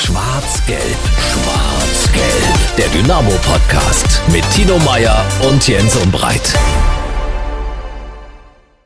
Schwarz-Gelb, Schwarz-Gelb. Der Dynamo-Podcast mit Tino Meyer und Jens Umbreit.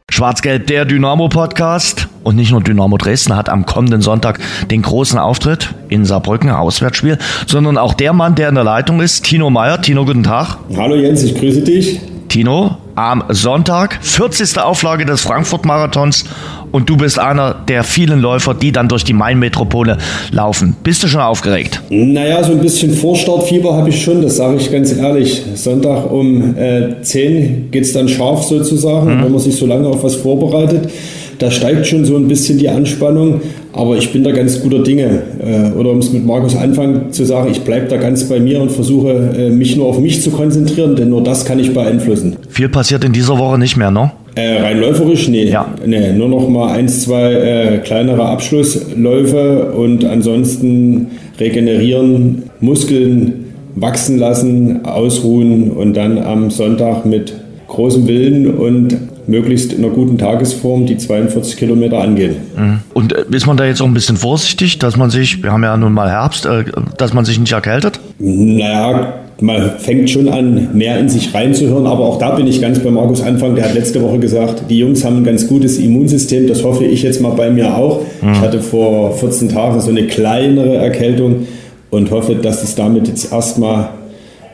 Schwarz-Gelb, der Dynamo-Podcast. Und nicht nur Dynamo Dresden hat am kommenden Sonntag den großen Auftritt in Saarbrücken, Auswärtsspiel, sondern auch der Mann, der in der Leitung ist, Tino Meyer. Tino, guten Tag. Hallo Jens, ich grüße dich. Tino, am Sonntag, 40. Auflage des Frankfurt-Marathons und du bist einer der vielen Läufer, die dann durch die Main-Metropole laufen. Bist du schon aufgeregt? Naja, so ein bisschen Vorstartfieber habe ich schon, das sage ich ganz ehrlich. Sonntag um äh, 10 geht es dann scharf sozusagen, mhm. wenn man sich so lange auf was vorbereitet. Da steigt schon so ein bisschen die Anspannung, aber ich bin da ganz guter Dinge. Äh, oder um es mit Markus Anfang zu sagen, ich bleibe da ganz bei mir und versuche äh, mich nur auf mich zu konzentrieren, denn nur das kann ich beeinflussen. Viel passiert in dieser Woche nicht mehr, ne? Äh, rein läuferisch? Nee. Ja. nee. Nur noch mal eins, zwei äh, kleinere Abschlussläufe und ansonsten regenerieren, Muskeln wachsen lassen, ausruhen und dann am Sonntag mit großem Willen und möglichst in einer guten Tagesform die 42 Kilometer angehen. Mhm. Und äh, ist man da jetzt auch ein bisschen vorsichtig, dass man sich, wir haben ja nun mal Herbst, äh, dass man sich nicht erkältet? Naja, man fängt schon an, mehr in sich reinzuhören, aber auch da bin ich ganz bei Markus Anfang. Der hat letzte Woche gesagt, die Jungs haben ein ganz gutes Immunsystem. Das hoffe ich jetzt mal bei mir auch. Mhm. Ich hatte vor 14 Tagen so eine kleinere Erkältung und hoffe, dass es damit jetzt erstmal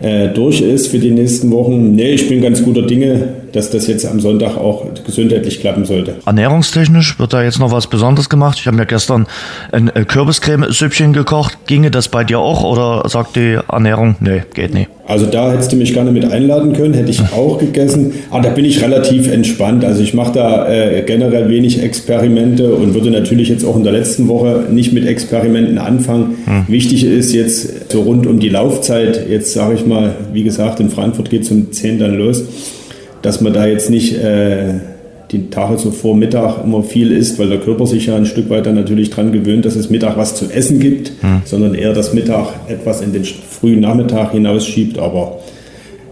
äh, durch ist für die nächsten Wochen. Nee, ich bin ganz guter Dinge, dass das jetzt am Sonntag auch gesundheitlich klappen sollte. Ernährungstechnisch wird da jetzt noch was Besonderes gemacht. Ich habe mir gestern ein äh, Kürbiscreme-Süppchen gekocht. Ginge das bei dir auch oder sagt die Ernährung, nee, geht nicht? Also da hättest du mich gerne mit einladen können, hätte ich auch gegessen. Aber da bin ich relativ entspannt. Also ich mache da äh, generell wenig Experimente und würde natürlich jetzt auch in der letzten Woche nicht mit Experimenten anfangen. Hm. Wichtig ist jetzt so rund um die Laufzeit, jetzt sage ich mal, wie gesagt, in Frankfurt geht es um 10 dann los dass man da jetzt nicht äh, die Tage so vor Mittag immer viel isst, weil der Körper sich ja ein Stück weit dann natürlich dran gewöhnt, dass es Mittag was zu essen gibt, mhm. sondern eher das Mittag etwas in den frühen Nachmittag hinausschiebt. Aber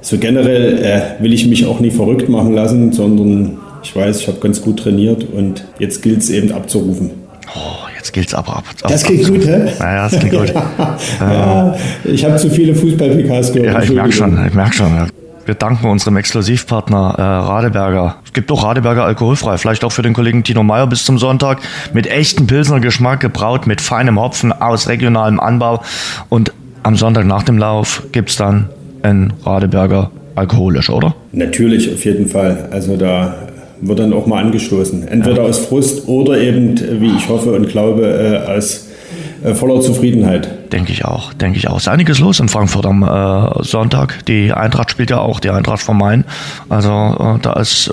so generell äh, will ich mich auch nie verrückt machen lassen, sondern ich weiß, ich habe ganz gut trainiert und jetzt gilt es eben abzurufen. Oh, jetzt gilt es aber ab. ab das geht gut, hä? Naja, das geht gut. ja, ich habe zu viele Fußball-PKs gehört. Ja, ich merke schon, ich merke schon. Wir danken unserem Exklusivpartner äh, Radeberger. Es gibt doch Radeberger alkoholfrei, vielleicht auch für den Kollegen Tino Meyer bis zum Sonntag. Mit echtem Pilsner Geschmack gebraut, mit feinem Hopfen aus regionalem Anbau. Und am Sonntag nach dem Lauf gibt es dann ein Radeberger alkoholisch, oder? Natürlich, auf jeden Fall. Also da wird dann auch mal angestoßen. Entweder ja. aus Frust oder eben, wie ich hoffe und glaube, äh, aus voller Zufriedenheit. Denke ich auch, denke ich auch. Ist einiges los in Frankfurt am äh, Sonntag. Die Eintracht spielt ja auch, die Eintracht vom Main. Also äh, da ist äh,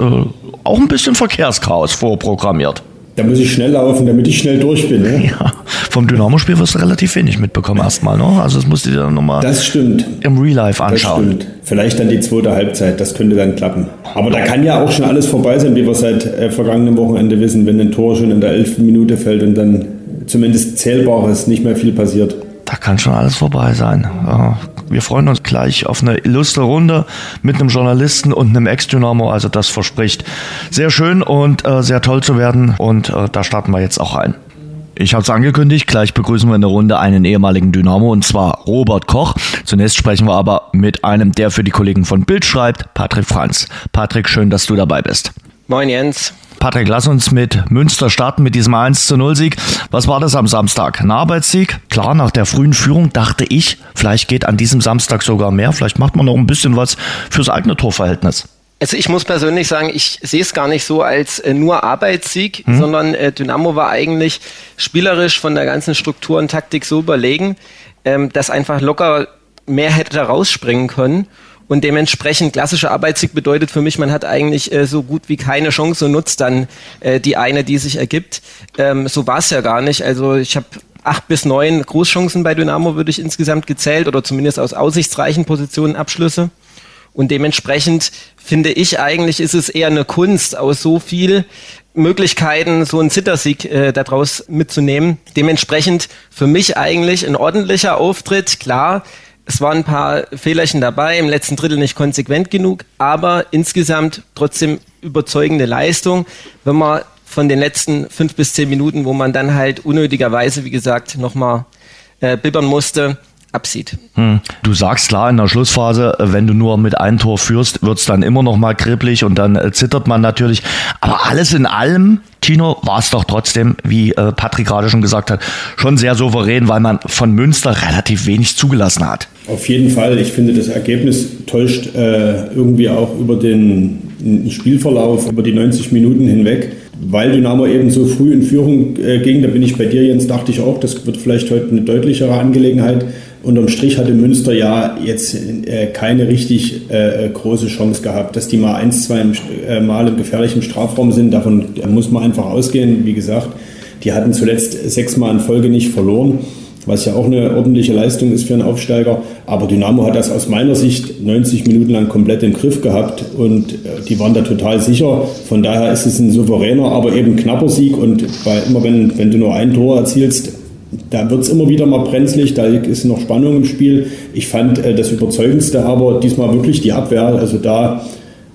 auch ein bisschen Verkehrschaos vorprogrammiert. Da muss ich schnell laufen, damit ich schnell durch bin. Ne? Ja, vom Dynamo-Spiel wirst du relativ wenig mitbekommen erstmal. Ne? Also das musst du dir dann nochmal das stimmt. im Real Life anschauen. Das stimmt. Vielleicht dann die zweite Halbzeit, das könnte dann klappen. Aber da kann ja auch schon alles vorbei sein, wie wir seit äh, vergangenem Wochenende wissen, wenn ein Tor schon in der elften Minute fällt und dann zumindest Zählbares nicht mehr viel passiert. Da kann schon alles vorbei sein. Wir freuen uns gleich auf eine illustre Runde mit einem Journalisten und einem Ex-Dynamo. Also das verspricht sehr schön und äh, sehr toll zu werden. Und äh, da starten wir jetzt auch ein. Ich habe es angekündigt, gleich begrüßen wir in der Runde einen ehemaligen Dynamo und zwar Robert Koch. Zunächst sprechen wir aber mit einem, der für die Kollegen von Bild schreibt, Patrick Franz. Patrick, schön, dass du dabei bist. Moin Jens. Patrick, lass uns mit Münster starten, mit diesem 1 zu 0 Sieg. Was war das am Samstag? Ein Arbeitssieg? Klar, nach der frühen Führung dachte ich, vielleicht geht an diesem Samstag sogar mehr. Vielleicht macht man noch ein bisschen was fürs eigene Torverhältnis. Also ich muss persönlich sagen, ich sehe es gar nicht so als äh, nur Arbeitssieg, hm. sondern äh, Dynamo war eigentlich spielerisch von der ganzen Struktur und Taktik so überlegen, ähm, dass einfach locker mehr hätte da rausspringen können. Und dementsprechend klassischer Arbeitssieg bedeutet für mich, man hat eigentlich äh, so gut wie keine Chance und nutzt dann äh, die eine, die sich ergibt. Ähm, so war es ja gar nicht. Also ich habe acht bis neun Großchancen bei Dynamo, würde ich insgesamt gezählt, oder zumindest aus aussichtsreichen Positionen Abschlüsse. Und dementsprechend finde ich eigentlich, ist es eher eine Kunst, aus so viel Möglichkeiten so einen Zittersieg äh, daraus mitzunehmen. Dementsprechend für mich eigentlich ein ordentlicher Auftritt. Klar, es waren ein paar Fehlerchen dabei, im letzten Drittel nicht konsequent genug, aber insgesamt trotzdem überzeugende Leistung, wenn man von den letzten fünf bis zehn Minuten, wo man dann halt unnötigerweise, wie gesagt, nochmal äh, bibbern musste, absieht. Hm. Du sagst klar in der Schlussphase, wenn du nur mit einem Tor führst, wird's dann immer noch mal kribbelig und dann äh, zittert man natürlich. Aber alles in allem, Tino, war es doch trotzdem, wie äh, Patrick gerade schon gesagt hat, schon sehr souverän, weil man von Münster relativ wenig zugelassen hat. Auf jeden Fall. Ich finde, das Ergebnis täuscht äh, irgendwie auch über den Spielverlauf, über die 90 Minuten hinweg weil Dynamo eben so früh in Führung äh, ging, da bin ich bei dir, Jens, dachte ich auch, das wird vielleicht heute eine deutlichere Angelegenheit unterm Strich hatte Münster ja jetzt äh, keine richtig äh, große Chance gehabt. Dass die mal ein, zwei Mal im gefährlichen Strafraum sind, davon muss man einfach ausgehen. Wie gesagt, die hatten zuletzt sechsmal in Folge nicht verloren, was ja auch eine ordentliche Leistung ist für einen Aufsteiger. Aber Dynamo hat das aus meiner Sicht 90 Minuten lang komplett im Griff gehabt und äh, die waren da total sicher. Von daher ist es ein souveräner, aber eben knapper Sieg und bei, immer wenn, wenn du nur ein Tor erzielst, da wird es immer wieder mal brenzlig, da ist noch Spannung im Spiel. Ich fand äh, das Überzeugendste aber diesmal wirklich die Abwehr. Also da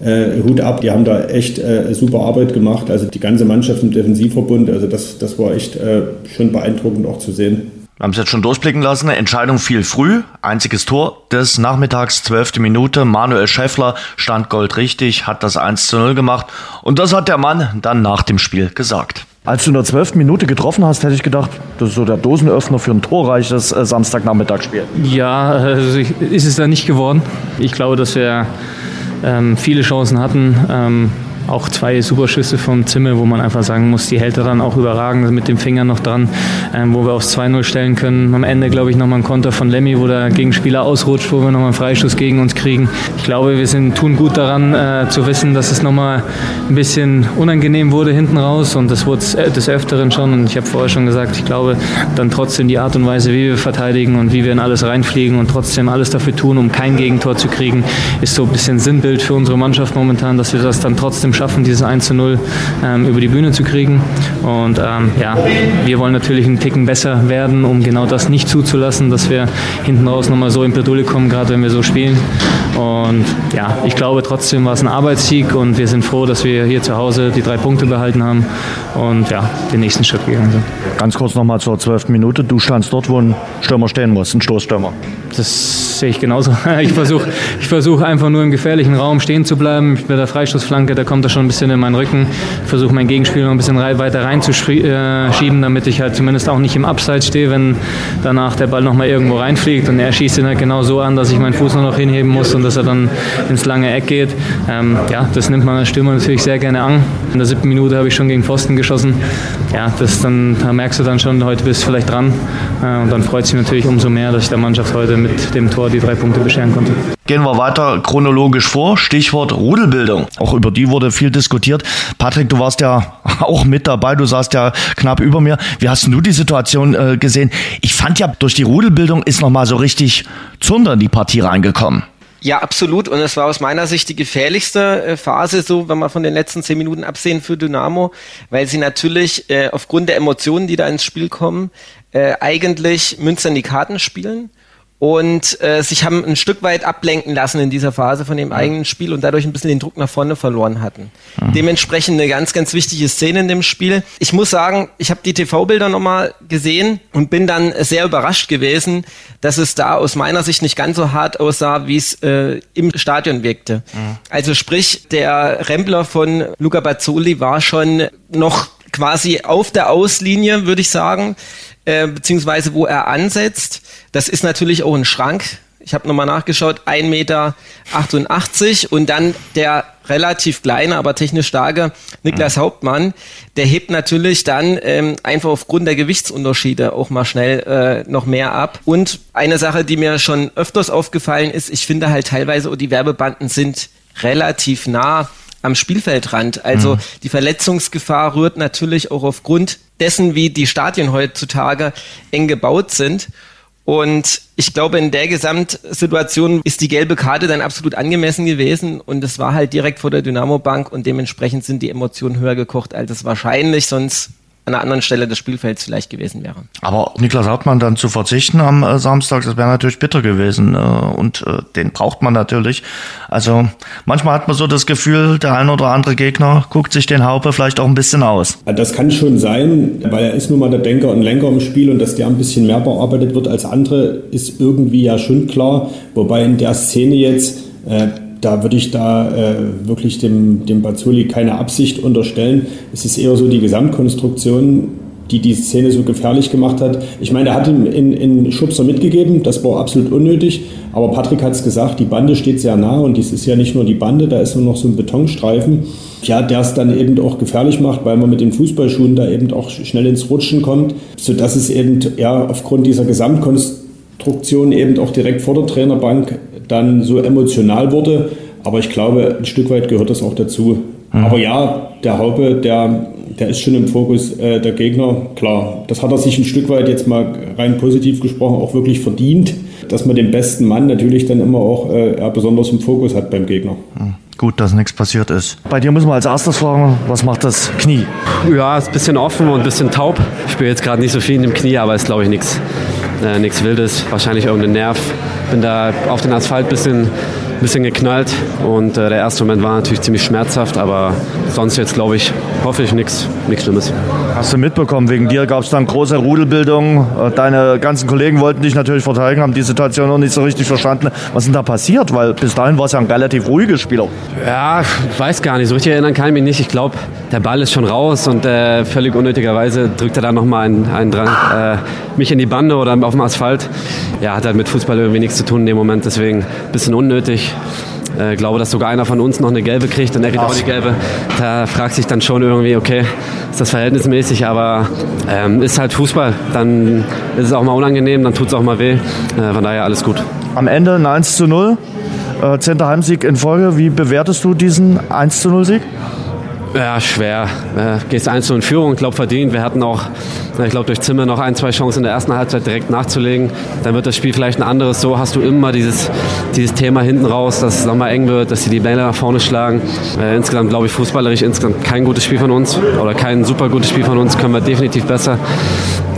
äh, Hut ab, die haben da echt äh, super Arbeit gemacht. Also die ganze Mannschaft im Defensivverbund, also das, das war echt äh, schon beeindruckend auch zu sehen. Wir haben es jetzt schon durchblicken lassen. Entscheidung fiel früh. Einziges Tor des Nachmittags, zwölfte Minute. Manuel Schäffler stand goldrichtig, hat das 1 zu 0 gemacht. Und das hat der Mann dann nach dem Spiel gesagt. Als du in der zwölften Minute getroffen hast, hätte ich gedacht, das ist so der Dosenöffner für ein torreiches äh, Samstagnachmittagsspiel. Ja, also ist es da nicht geworden. Ich glaube, dass wir ähm, viele Chancen hatten. Ähm, auch zwei Superschüsse vom Zimmer, wo man einfach sagen muss, die hält er dann auch überragend mit dem Finger noch dran, ähm, wo wir aufs 2-0 stellen können. Am Ende, glaube ich, nochmal ein Konter von Lemmy, wo der Gegenspieler ausrutscht, wo wir nochmal einen Freischuss gegen uns kriegen. Ich glaube, wir sind, tun gut daran, äh, zu wissen, dass es nochmal ein bisschen unangenehm wurde hinten raus und das wurde des Öfteren schon. Und ich habe vorher schon gesagt, ich glaube, dann trotzdem die Art und Weise, wie wir verteidigen und wie wir in alles reinfliegen und trotzdem alles dafür tun, um kein Gegentor zu kriegen, ist so ein bisschen Sinnbild für unsere Mannschaft momentan, dass wir das dann trotzdem schaffen, dieses 1 zu 0 ähm, über die Bühne zu kriegen. Und ähm, ja, wir wollen natürlich einen Ticken besser werden, um genau das nicht zuzulassen, dass wir hinten raus nochmal so in Bredouille kommen, gerade wenn wir so spielen. Und ja, ich glaube trotzdem war es ein Arbeitssieg und wir sind froh, dass wir hier zu Hause die drei Punkte behalten haben und ja, den nächsten Schritt gegangen sind. Ganz kurz nochmal zur zwölften Minute. Du standst dort, wo ein Stürmer stehen muss, ein Stoßstürmer. Das sehe ich genauso. Ich versuche ich versuch einfach nur im gefährlichen Raum stehen zu bleiben. Mit der Freistoßflanke, da kommt er schon ein bisschen in meinen Rücken. Ich versuche meinen Gegenspieler noch ein bisschen weiter reinzuschieben, damit ich halt zumindest auch nicht im Abseits stehe, wenn danach der Ball nochmal irgendwo reinfliegt. Und er schießt ihn halt genau so an, dass ich meinen Fuß nur noch hinheben muss und dass er dann ins lange Eck geht. Ähm, ja, das nimmt man als Stürmer natürlich sehr gerne an. In der siebten Minute habe ich schon gegen Pfosten geschossen. Ja, das dann, da merkst du dann schon, heute bist du vielleicht dran. Äh, und dann freut es mich natürlich umso mehr, dass ich der Mannschaft heute mit dem Tor die drei Punkte bescheren konnte. Gehen wir weiter chronologisch vor. Stichwort Rudelbildung. Auch über die wurde viel diskutiert. Patrick, du warst ja auch mit dabei. Du saßt ja knapp über mir. Wie hast du die Situation äh, gesehen? Ich fand ja, durch die Rudelbildung ist nochmal so richtig Zunder in die Partie reingekommen. Ja, absolut. Und es war aus meiner Sicht die gefährlichste äh, Phase, so wenn wir von den letzten zehn Minuten absehen für Dynamo, weil sie natürlich äh, aufgrund der Emotionen, die da ins Spiel kommen, äh, eigentlich Münster in die Karten spielen und äh, sich haben ein Stück weit ablenken lassen in dieser Phase von dem ja. eigenen Spiel und dadurch ein bisschen den Druck nach vorne verloren hatten. Mhm. Dementsprechend eine ganz, ganz wichtige Szene in dem Spiel. Ich muss sagen, ich habe die TV-Bilder nochmal gesehen und bin dann sehr überrascht gewesen, dass es da aus meiner Sicht nicht ganz so hart aussah, wie es äh, im Stadion wirkte. Mhm. Also sprich, der Rempler von Luca Bazzoli war schon noch quasi auf der Auslinie, würde ich sagen. Äh, beziehungsweise wo er ansetzt. Das ist natürlich auch ein Schrank. Ich habe nochmal nachgeschaut, 1,88 Meter und dann der relativ kleine, aber technisch starke Niklas mhm. Hauptmann, der hebt natürlich dann ähm, einfach aufgrund der Gewichtsunterschiede auch mal schnell äh, noch mehr ab. Und eine Sache, die mir schon öfters aufgefallen ist, ich finde halt teilweise, oh, die Werbebanden sind relativ nah am Spielfeldrand. Also mhm. die Verletzungsgefahr rührt natürlich auch aufgrund dessen, wie die Stadien heutzutage eng gebaut sind. Und ich glaube, in der Gesamtsituation ist die gelbe Karte dann absolut angemessen gewesen. Und es war halt direkt vor der Dynamo-Bank und dementsprechend sind die Emotionen höher gekocht, als es wahrscheinlich sonst an einer anderen Stelle des Spielfelds vielleicht gewesen wäre. Aber Niklas Hartmann dann zu verzichten am äh, Samstag, das wäre natürlich bitter gewesen. Äh, und äh, den braucht man natürlich. Also manchmal hat man so das Gefühl, der ein oder andere Gegner guckt sich den Haupe vielleicht auch ein bisschen aus. Das kann schon sein, weil er ist nun mal der Denker und Lenker im Spiel und dass der ein bisschen mehr bearbeitet wird als andere, ist irgendwie ja schon klar. Wobei in der Szene jetzt äh, da würde ich da äh, wirklich dem, dem Bazzoli keine Absicht unterstellen. Es ist eher so die Gesamtkonstruktion, die die Szene so gefährlich gemacht hat. Ich meine, er hat ihm in, in Schubser mitgegeben, das war absolut unnötig, aber Patrick hat es gesagt, die Bande steht sehr nah und dies ist ja nicht nur die Bande, da ist nur noch so ein Betonstreifen, ja, der es dann eben auch gefährlich macht, weil man mit den Fußballschuhen da eben auch schnell ins Rutschen kommt, sodass es eben ja aufgrund dieser Gesamtkonstruktion eben auch direkt vor der Trainerbank dann so emotional wurde. Aber ich glaube, ein Stück weit gehört das auch dazu. Mhm. Aber ja, der Haupe, der, der ist schon im Fokus äh, der Gegner. Klar, das hat er sich ein Stück weit jetzt mal rein positiv gesprochen auch wirklich verdient, dass man den besten Mann natürlich dann immer auch äh, besonders im Fokus hat beim Gegner. Mhm. Gut, dass nichts passiert ist. Bei dir muss man als erstes fragen, was macht das Knie? Ja, ist ein bisschen offen und ein bisschen taub. Ich spüre jetzt gerade nicht so viel in dem Knie, aber ist glaube ich nichts äh, nichts Wildes. Wahrscheinlich irgendein Nerv. Bin da auf den Asphalt ein bisschen bisschen geknallt und äh, der erste Moment war natürlich ziemlich schmerzhaft, aber sonst jetzt glaube ich, hoffe ich nichts Schlimmes. Hast du mitbekommen, wegen dir gab es dann große Rudelbildung. Äh, deine ganzen Kollegen wollten dich natürlich verteidigen, haben die Situation noch nicht so richtig verstanden. Was ist denn da passiert? Weil bis dahin war es ja ein relativ ruhiges Spiel. Ja, ich weiß gar nicht. So richtig erinnern kann ich mich nicht. Ich glaube, der Ball ist schon raus und äh, völlig unnötigerweise drückt er dann nochmal einen, einen dran. Äh, mich in die Bande oder auf dem Asphalt. Ja, hat halt mit Fußball irgendwie nichts zu tun in dem Moment. Deswegen ein bisschen unnötig. Ich äh, glaube, dass sogar einer von uns noch eine gelbe kriegt und er kriegt auch die gelbe. Da fragt sich dann schon irgendwie, okay, ist das verhältnismäßig, aber ähm, ist halt Fußball. Dann ist es auch mal unangenehm, dann tut es auch mal weh. Äh, von daher alles gut. Am Ende ein 1 zu 0, äh, 10. Heimsieg in Folge. Wie bewertest du diesen 1 zu 0 Sieg? Ja, schwer. Gehst 1 in Führung, glaube verdient. Wir hatten auch, ich glaube, durch Zimmer noch ein, zwei Chancen in der ersten Halbzeit direkt nachzulegen. Dann wird das Spiel vielleicht ein anderes. So hast du immer dieses, dieses Thema hinten raus, dass es nochmal eng wird, dass sie die Bälle nach vorne schlagen. Äh, insgesamt glaube ich fußballerisch insgesamt kein gutes Spiel von uns oder kein super gutes Spiel von uns. Können wir definitiv besser.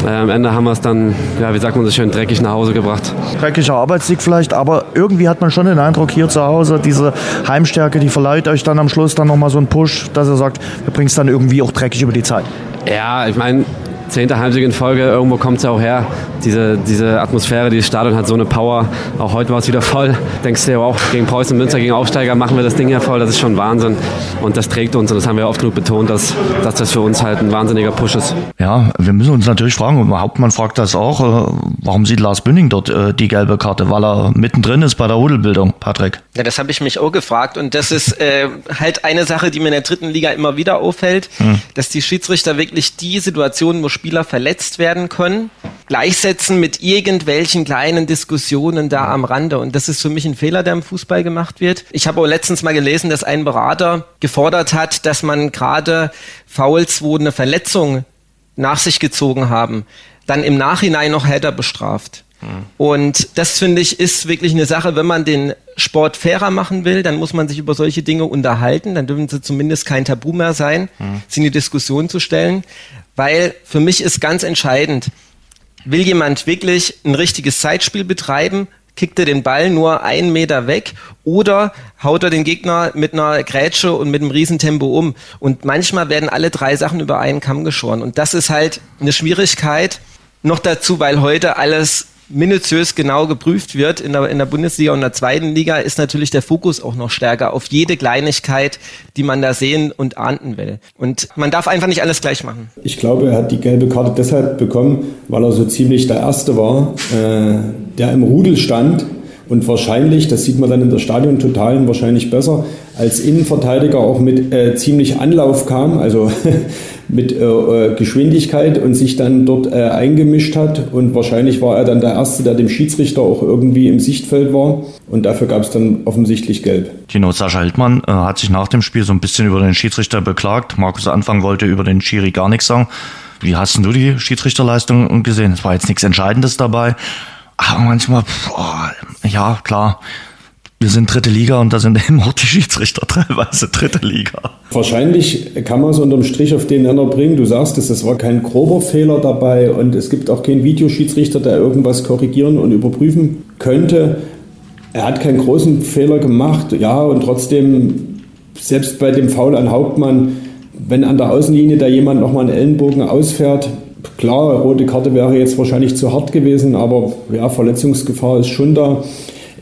Äh, am Ende haben wir es dann, ja, wie sagt man so schön, dreckig nach Hause gebracht. Dreckiger Arbeitssieg vielleicht, aber irgendwie hat man schon den Eindruck hier zu Hause, diese Heimstärke, die verleiht euch dann am Schluss dann nochmal so einen Push, dass ihr sagt, wir bringen es dann irgendwie auch dreckig über die Zeit. Ja, ich meine, zehnte Heimsieg in Folge, irgendwo kommt es ja auch her. Diese, diese Atmosphäre, dieses Stadion hat so eine Power. Auch heute war es wieder voll. Denkst du ja auch, gegen Preußen Münster, gegen Aufsteiger machen wir das Ding ja voll. Das ist schon Wahnsinn. Und das trägt uns und das haben wir oft genug betont, dass, dass das für uns halt ein wahnsinniger Push ist. Ja, wir müssen uns natürlich fragen, und Hauptmann fragt das auch, äh, warum sieht Lars Bünding dort äh, die gelbe Karte? Weil er mittendrin ist bei der Rudelbildung, Patrick. Ja, das habe ich mich auch gefragt und das ist äh, halt eine Sache, die mir in der dritten Liga immer wieder auffällt, hm. dass die Schiedsrichter wirklich die Situationen, wo Spieler verletzt werden können, gleichsetzen mit irgendwelchen kleinen Diskussionen da am Rande. Und das ist für mich ein Fehler, der im Fußball gemacht wird. Ich habe auch letztens mal gelesen, dass ein Berater gefordert hat, dass man gerade Fouls, wo eine Verletzung nach sich gezogen haben, dann im Nachhinein noch härter bestraft. Und das finde ich ist wirklich eine Sache, wenn man den Sport fairer machen will, dann muss man sich über solche Dinge unterhalten, dann dürfen sie zumindest kein Tabu mehr sein, mhm. sie in die Diskussion zu stellen, weil für mich ist ganz entscheidend, will jemand wirklich ein richtiges Zeitspiel betreiben, kickt er den Ball nur einen Meter weg oder haut er den Gegner mit einer Grätsche und mit einem Riesentempo um. Und manchmal werden alle drei Sachen über einen Kamm geschoren. Und das ist halt eine Schwierigkeit. Noch dazu, weil heute alles minutiös genau geprüft wird in der, in der Bundesliga und der zweiten Liga, ist natürlich der Fokus auch noch stärker auf jede Kleinigkeit, die man da sehen und ahnden will. Und man darf einfach nicht alles gleich machen. Ich glaube, er hat die gelbe Karte deshalb bekommen, weil er so ziemlich der Erste war, äh, der im Rudel stand und wahrscheinlich, das sieht man dann in der Stadion-Totalen wahrscheinlich besser, als Innenverteidiger auch mit äh, ziemlich Anlauf kam, also mit äh, äh, Geschwindigkeit und sich dann dort äh, eingemischt hat. Und wahrscheinlich war er dann der Erste, der dem Schiedsrichter auch irgendwie im Sichtfeld war. Und dafür gab es dann offensichtlich gelb. Tino Sascha Hildmann äh, hat sich nach dem Spiel so ein bisschen über den Schiedsrichter beklagt. Markus Anfang wollte über den Schiri gar nichts sagen. Wie hast du die Schiedsrichterleistung gesehen? Es war jetzt nichts Entscheidendes dabei. Aber manchmal, boah, ja, klar wir sind dritte Liga und da sind eben auch die Schiedsrichter teilweise dritte Liga. Wahrscheinlich kann man es unterm Strich auf den Nenner bringen. Du sagst es, es war kein grober Fehler dabei und es gibt auch keinen Videoschiedsrichter, der irgendwas korrigieren und überprüfen könnte. Er hat keinen großen Fehler gemacht, ja, und trotzdem, selbst bei dem Foul an Hauptmann, wenn an der Außenlinie da jemand nochmal einen Ellenbogen ausfährt, klar, rote Karte wäre jetzt wahrscheinlich zu hart gewesen, aber ja, Verletzungsgefahr ist schon da.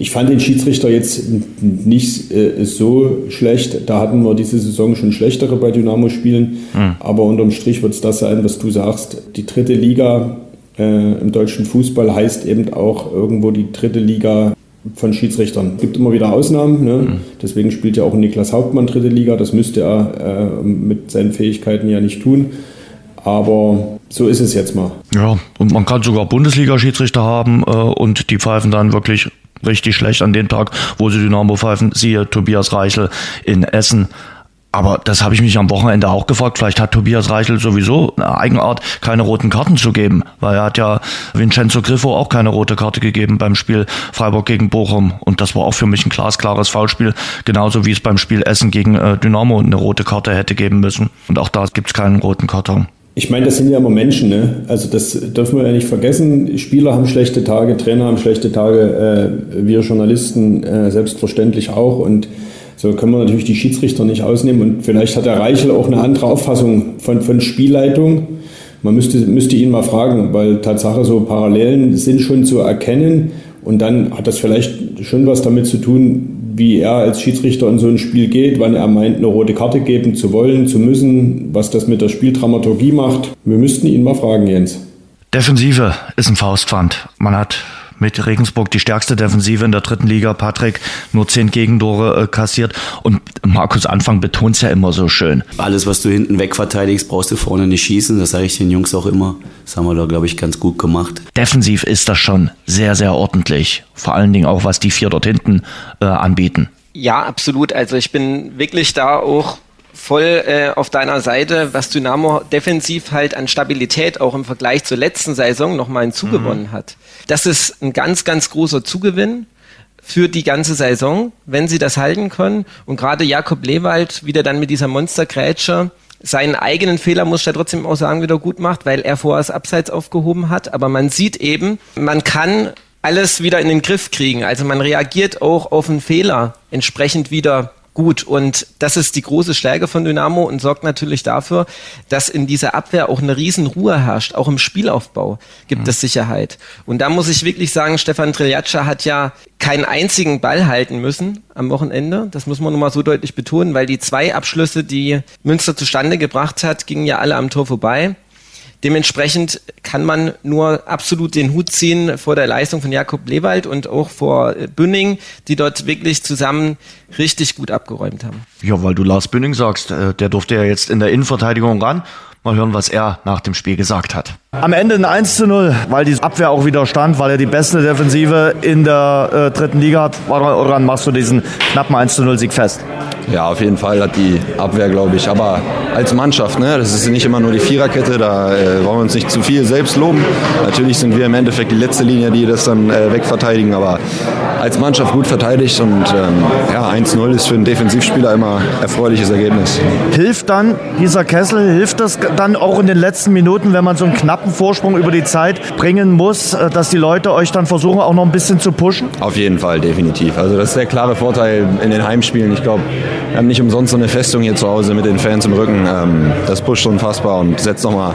Ich fand den Schiedsrichter jetzt nicht äh, so schlecht. Da hatten wir diese Saison schon schlechtere bei Dynamo-Spielen. Mhm. Aber unterm Strich wird es das sein, was du sagst. Die dritte Liga äh, im deutschen Fußball heißt eben auch irgendwo die dritte Liga von Schiedsrichtern. Es gibt immer wieder Ausnahmen. Ne? Mhm. Deswegen spielt ja auch Niklas Hauptmann dritte Liga. Das müsste er äh, mit seinen Fähigkeiten ja nicht tun. Aber so ist es jetzt mal. Ja, und man kann sogar Bundesliga-Schiedsrichter haben äh, und die pfeifen dann wirklich richtig schlecht an dem Tag, wo sie Dynamo pfeifen. Siehe Tobias Reichel in Essen. Aber das habe ich mich am Wochenende auch gefragt. Vielleicht hat Tobias Reichel sowieso eine Eigenart, keine roten Karten zu geben, weil er hat ja Vincenzo Griffo auch keine rote Karte gegeben beim Spiel Freiburg gegen Bochum. Und das war auch für mich ein glasklares Foulspiel, genauso wie es beim Spiel Essen gegen äh, Dynamo eine rote Karte hätte geben müssen. Und auch da gibt es keinen roten Karton. Ich meine, das sind ja immer Menschen, ne? Also das dürfen wir ja nicht vergessen. Spieler haben schlechte Tage, Trainer haben schlechte Tage, äh, wir Journalisten äh, selbstverständlich auch. Und so können wir natürlich die Schiedsrichter nicht ausnehmen. Und vielleicht hat der Reichel auch eine andere Auffassung von, von Spielleitung. Man müsste, müsste ihn mal fragen, weil Tatsache so Parallelen sind schon zu erkennen. Und dann hat das vielleicht schon was damit zu tun, wie er als Schiedsrichter in so ein Spiel geht, wann er meint, eine rote Karte geben zu wollen, zu müssen, was das mit der Spieldramaturgie macht. Wir müssten ihn mal fragen, Jens. Defensive ist ein Faustpfand. Man hat mit Regensburg die stärkste Defensive in der dritten Liga. Patrick nur zehn Gegentore äh, kassiert. Und Markus Anfang betont es ja immer so schön. Alles, was du hinten wegverteidigst, brauchst du vorne nicht schießen. Das sage ich den Jungs auch immer. Das haben wir da, glaube ich, ganz gut gemacht. Defensiv ist das schon sehr, sehr ordentlich. Vor allen Dingen auch, was die vier dort hinten äh, anbieten. Ja, absolut. Also ich bin wirklich da auch voll äh, auf deiner Seite, was Dynamo defensiv halt an Stabilität auch im Vergleich zur letzten Saison nochmal hinzugewonnen mhm. hat. Das ist ein ganz, ganz großer Zugewinn für die ganze Saison, wenn sie das halten können. Und gerade Jakob Lewald wieder dann mit dieser Monstergrätsche seinen eigenen Fehler, muss ich ja trotzdem auch sagen, wieder gut macht, weil er vorher das Abseits aufgehoben hat. Aber man sieht eben, man kann alles wieder in den Griff kriegen. Also man reagiert auch auf einen Fehler entsprechend wieder gut. Und das ist die große Stärke von Dynamo und sorgt natürlich dafür, dass in dieser Abwehr auch eine Riesenruhe herrscht. Auch im Spielaufbau gibt mhm. es Sicherheit. Und da muss ich wirklich sagen, Stefan Triljaccia hat ja keinen einzigen Ball halten müssen am Wochenende. Das muss man nochmal so deutlich betonen, weil die zwei Abschlüsse, die Münster zustande gebracht hat, gingen ja alle am Tor vorbei. Dementsprechend kann man nur absolut den Hut ziehen vor der Leistung von Jakob Lewald und auch vor Bünning, die dort wirklich zusammen richtig gut abgeräumt haben. Ja, weil du Lars Bünning sagst, äh, der durfte ja jetzt in der Innenverteidigung ran. Mal hören, was er nach dem Spiel gesagt hat. Am Ende ein 1 zu 0, weil die Abwehr auch wieder stand, weil er die beste Defensive in der äh, dritten Liga hat. Woran machst du diesen knappen 1 zu 0 Sieg fest? Ja, auf jeden Fall hat die Abwehr, glaube ich. Aber als Mannschaft, ne? das ist nicht immer nur die Viererkette, da äh, wollen wir uns nicht zu viel selbst loben. Natürlich sind wir im Endeffekt die letzte Linie, die das dann äh, wegverteidigen, aber als Mannschaft gut verteidigt und ähm, ja, 1-0 ist für einen Defensivspieler immer erfreuliches Ergebnis. Hilft dann dieser Kessel, hilft das dann auch in den letzten Minuten, wenn man so einen knappen Vorsprung über die Zeit bringen muss, äh, dass die Leute euch dann versuchen, auch noch ein bisschen zu pushen? Auf jeden Fall, definitiv. Also das ist der klare Vorteil in den Heimspielen. Ich glaube, wir haben nicht umsonst so eine Festung hier zu Hause mit den Fans im Rücken. Ähm, das pusht unfassbar und setzt nochmal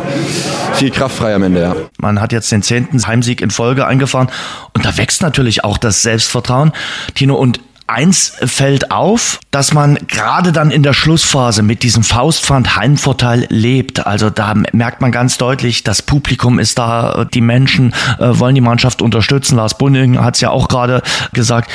viel Kraft frei am Ende. Ja. Man hat jetzt den zehnten Heimsieg in Folge eingefahren und da wächst natürlich auch das Selbstvertrauen. Tino, und Eins fällt auf, dass man gerade dann in der Schlussphase mit diesem Faustpfand Heimvorteil lebt. Also da merkt man ganz deutlich, das Publikum ist da, die Menschen äh, wollen die Mannschaft unterstützen. Lars Bunning hat es ja auch gerade gesagt,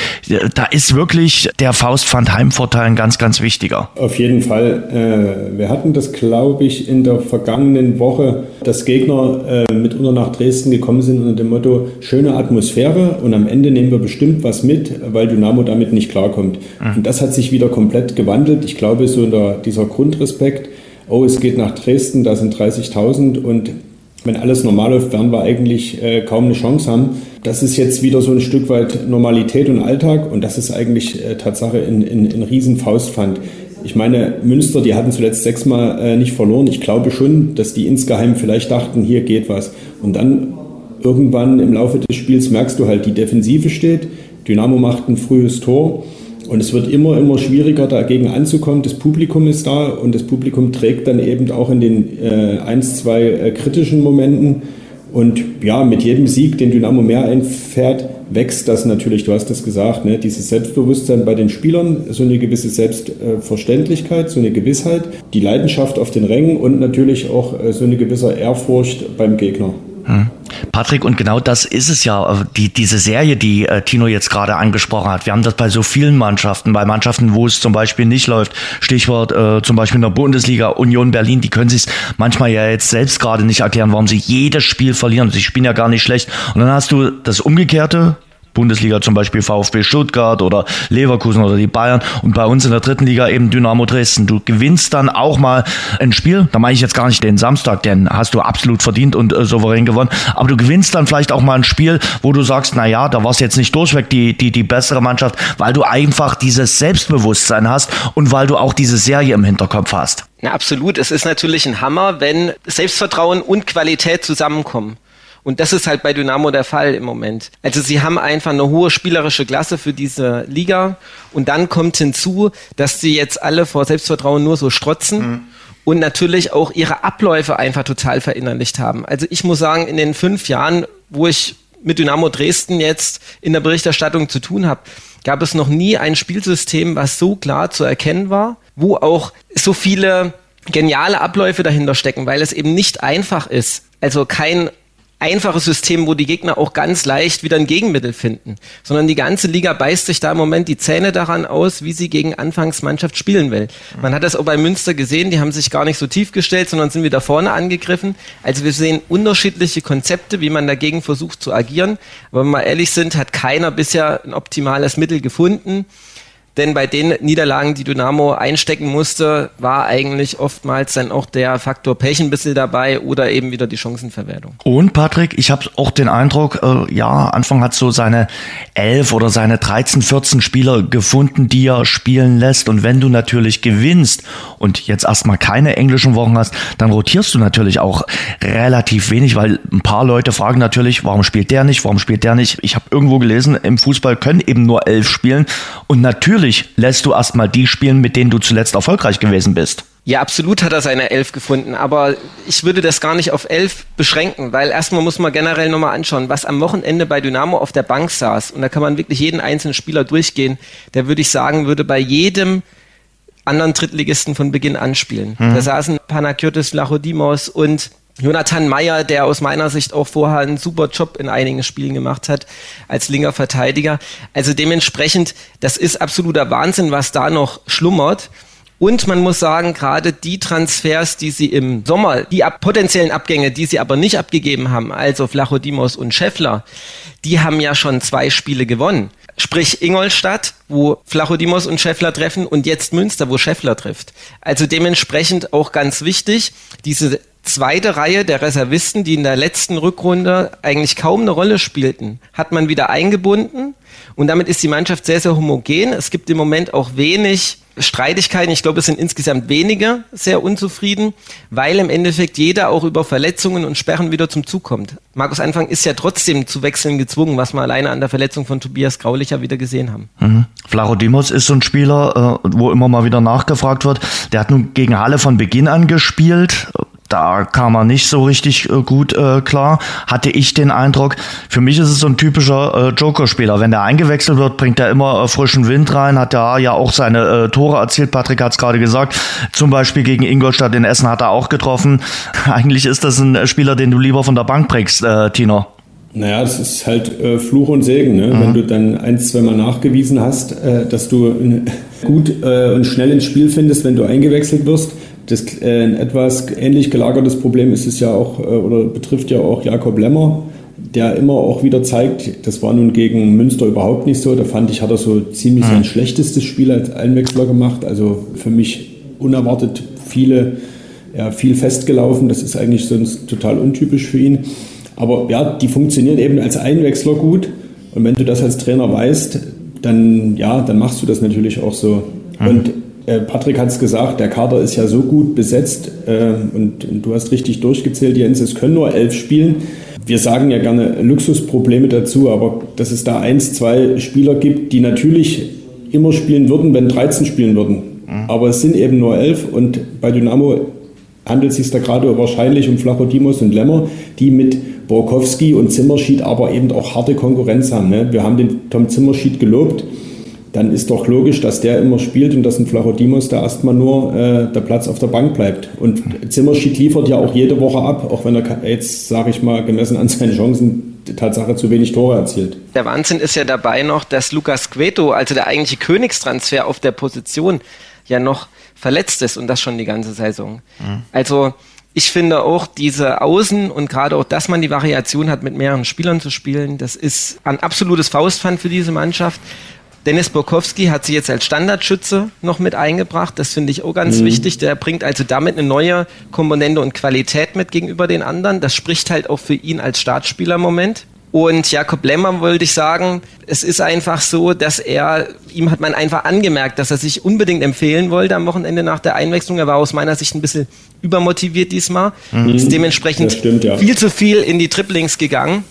da ist wirklich der Faustpfand Heimvorteil ein ganz, ganz wichtiger. Auf jeden Fall. Äh, wir hatten das, glaube ich, in der vergangenen Woche, dass Gegner äh, mitunter nach Dresden gekommen sind unter dem Motto, schöne Atmosphäre und am Ende nehmen wir bestimmt was mit, weil Dynamo damit nicht nicht klarkommt. Mhm. Und das hat sich wieder komplett gewandelt. Ich glaube, so der, dieser Grundrespekt, oh, es geht nach Dresden, da sind 30.000 und wenn alles normal läuft, werden wir eigentlich äh, kaum eine Chance haben. Das ist jetzt wieder so ein Stück weit Normalität und Alltag und das ist eigentlich äh, Tatsache in, in, in Riesenfaustpfand. Ich meine, Münster, die hatten zuletzt sechsmal äh, nicht verloren. Ich glaube schon, dass die insgeheim vielleicht dachten, hier geht was. Und dann irgendwann im Laufe des Spiels merkst du halt, die Defensive steht, Dynamo macht ein frühes Tor und es wird immer, immer schwieriger, dagegen anzukommen. Das Publikum ist da und das Publikum trägt dann eben auch in den äh, ein, zwei äh, kritischen Momenten. Und ja, mit jedem Sieg, den Dynamo mehr einfährt, wächst das natürlich, du hast das gesagt, ne, dieses Selbstbewusstsein bei den Spielern, so eine gewisse Selbstverständlichkeit, so eine Gewissheit, die Leidenschaft auf den Rängen und natürlich auch äh, so eine gewisse Ehrfurcht beim Gegner. Hm. Patrick, und genau das ist es ja, äh, die, diese Serie, die äh, Tino jetzt gerade angesprochen hat. Wir haben das bei so vielen Mannschaften, bei Mannschaften, wo es zum Beispiel nicht läuft. Stichwort äh, zum Beispiel in der Bundesliga, Union Berlin, die können sich manchmal ja jetzt selbst gerade nicht erklären, warum sie jedes Spiel verlieren. Sie spielen ja gar nicht schlecht. Und dann hast du das Umgekehrte, Bundesliga zum Beispiel VfB Stuttgart oder Leverkusen oder die Bayern und bei uns in der dritten Liga eben Dynamo Dresden. Du gewinnst dann auch mal ein Spiel, da meine ich jetzt gar nicht den Samstag, den hast du absolut verdient und äh, souverän gewonnen, aber du gewinnst dann vielleicht auch mal ein Spiel, wo du sagst, na ja, da war es jetzt nicht durchweg die, die, die bessere Mannschaft, weil du einfach dieses Selbstbewusstsein hast und weil du auch diese Serie im Hinterkopf hast. Na, absolut. Es ist natürlich ein Hammer, wenn Selbstvertrauen und Qualität zusammenkommen. Und das ist halt bei Dynamo der Fall im Moment. Also sie haben einfach eine hohe spielerische Klasse für diese Liga. Und dann kommt hinzu, dass sie jetzt alle vor Selbstvertrauen nur so strotzen. Mhm. Und natürlich auch ihre Abläufe einfach total verinnerlicht haben. Also ich muss sagen, in den fünf Jahren, wo ich mit Dynamo Dresden jetzt in der Berichterstattung zu tun habe, gab es noch nie ein Spielsystem, was so klar zu erkennen war, wo auch so viele geniale Abläufe dahinter stecken, weil es eben nicht einfach ist. Also kein einfaches System, wo die Gegner auch ganz leicht wieder ein Gegenmittel finden, sondern die ganze Liga beißt sich da im Moment die Zähne daran aus, wie sie gegen Anfangsmannschaft spielen will. Man hat das auch bei Münster gesehen, die haben sich gar nicht so tief gestellt, sondern sind wieder vorne angegriffen. Also wir sehen unterschiedliche Konzepte, wie man dagegen versucht zu agieren. Aber wenn wir mal ehrlich sind, hat keiner bisher ein optimales Mittel gefunden. Denn bei den Niederlagen, die Dynamo einstecken musste, war eigentlich oftmals dann auch der Faktor Pech ein bisschen dabei oder eben wieder die Chancenverwertung. Und Patrick, ich habe auch den Eindruck, äh, ja, Anfang hat so seine elf oder seine 13, 14 Spieler gefunden, die er spielen lässt. Und wenn du natürlich gewinnst und jetzt erstmal keine englischen Wochen hast, dann rotierst du natürlich auch relativ wenig, weil ein paar Leute fragen natürlich, warum spielt der nicht, warum spielt der nicht. Ich habe irgendwo gelesen, im Fußball können eben nur elf spielen. Und natürlich natürlich lässt du erstmal die spielen, mit denen du zuletzt erfolgreich gewesen bist. Ja, absolut hat er seine Elf gefunden, aber ich würde das gar nicht auf Elf beschränken, weil erstmal muss man generell nochmal anschauen, was am Wochenende bei Dynamo auf der Bank saß. Und da kann man wirklich jeden einzelnen Spieler durchgehen. Der würde ich sagen, würde bei jedem anderen Drittligisten von Beginn an spielen. Mhm. Da saßen Panagiotis Lachodimos und Jonathan Meyer, der aus meiner Sicht auch vorher einen super Job in einigen Spielen gemacht hat als linker Verteidiger. Also dementsprechend, das ist absoluter Wahnsinn, was da noch schlummert. Und man muss sagen, gerade die Transfers, die sie im Sommer, die ab, potenziellen Abgänge, die sie aber nicht abgegeben haben, also Flachodimos und Scheffler, die haben ja schon zwei Spiele gewonnen. Sprich Ingolstadt, wo Flachodimos und Scheffler treffen und jetzt Münster, wo Scheffler trifft. Also dementsprechend auch ganz wichtig, diese zweite Reihe der Reservisten, die in der letzten Rückrunde eigentlich kaum eine Rolle spielten, hat man wieder eingebunden. Und damit ist die Mannschaft sehr, sehr homogen. Es gibt im Moment auch wenig Streitigkeiten. Ich glaube, es sind insgesamt wenige sehr unzufrieden, weil im Endeffekt jeder auch über Verletzungen und Sperren wieder zum Zug kommt. Markus Anfang ist ja trotzdem zu wechseln gezwungen, was wir alleine an der Verletzung von Tobias Graulicher wieder gesehen haben. Mhm. Dimos ist so ein Spieler, äh, wo immer mal wieder nachgefragt wird. Der hat nun gegen Halle von Beginn an gespielt da kam er nicht so richtig äh, gut äh, klar, hatte ich den Eindruck. Für mich ist es so ein typischer äh, Joker-Spieler. Wenn der eingewechselt wird, bringt er immer äh, frischen Wind rein, hat da ja auch seine äh, Tore erzielt. Patrick hat es gerade gesagt. Zum Beispiel gegen Ingolstadt in Essen hat er auch getroffen. Eigentlich ist das ein Spieler, den du lieber von der Bank bringst, äh, Tino. Naja, das ist halt äh, Fluch und Segen. Ne? Mhm. Wenn du dann ein, zweimal nachgewiesen hast, äh, dass du gut äh, und schnell ins Spiel findest, wenn du eingewechselt wirst, das, äh, ein etwas ähnlich gelagertes Problem ist es ja auch, äh, oder betrifft ja auch Jakob Lemmer, der immer auch wieder zeigt, das war nun gegen Münster überhaupt nicht so. Da fand ich, hat er so ziemlich mhm. sein schlechtestes Spiel als Einwechsler gemacht. Also für mich unerwartet viele ja, viel festgelaufen. Das ist eigentlich sonst total untypisch für ihn. Aber ja, die funktionieren eben als Einwechsler gut. Und wenn du das als Trainer weißt, dann, ja, dann machst du das natürlich auch so. Mhm. Und Patrick hat es gesagt, der Kader ist ja so gut besetzt äh, und, und, du hast richtig durchgezählt, Jens, es können nur elf spielen. Wir sagen ja gerne Luxusprobleme dazu, aber dass es da eins, zwei Spieler gibt, die natürlich immer spielen würden, wenn 13 spielen würden. Mhm. Aber es sind eben nur elf und bei Dynamo handelt es sich da gerade wahrscheinlich um Flachodimos und Lemmer, die mit Borkowski und Zimmerschied aber eben auch harte Konkurrenz haben. Ne? Wir haben den Tom Zimmerschied gelobt, dann ist doch logisch, dass der immer spielt und dass ein Flachodimos da erstmal nur äh, der Platz auf der Bank bleibt. Und Zimmerschied liefert ja auch jede Woche ab, auch wenn er jetzt, sage ich mal, gemessen an seinen Chancen die Tatsache zu wenig Tore erzielt. Der Wahnsinn ist ja dabei noch, dass Lukas Queto, also der eigentliche Königstransfer auf der Position, ja noch verletzt ist und das schon die ganze Saison. Mhm. Also ich finde auch diese Außen und gerade auch, dass man die Variation hat, mit mehreren Spielern zu spielen, das ist ein absolutes Faustpfand für diese Mannschaft. Dennis Borkowski hat sie jetzt als Standardschütze noch mit eingebracht. Das finde ich auch ganz mhm. wichtig. Der bringt also damit eine neue Komponente und Qualität mit gegenüber den anderen. Das spricht halt auch für ihn als Startspieler im Moment. Und Jakob Lemmer wollte ich sagen, es ist einfach so, dass er, ihm hat man einfach angemerkt, dass er sich unbedingt empfehlen wollte am Wochenende nach der Einwechslung. Er war aus meiner Sicht ein bisschen übermotiviert diesmal. Mhm. Ist dementsprechend stimmt, ja. viel zu viel in die Triplings gegangen.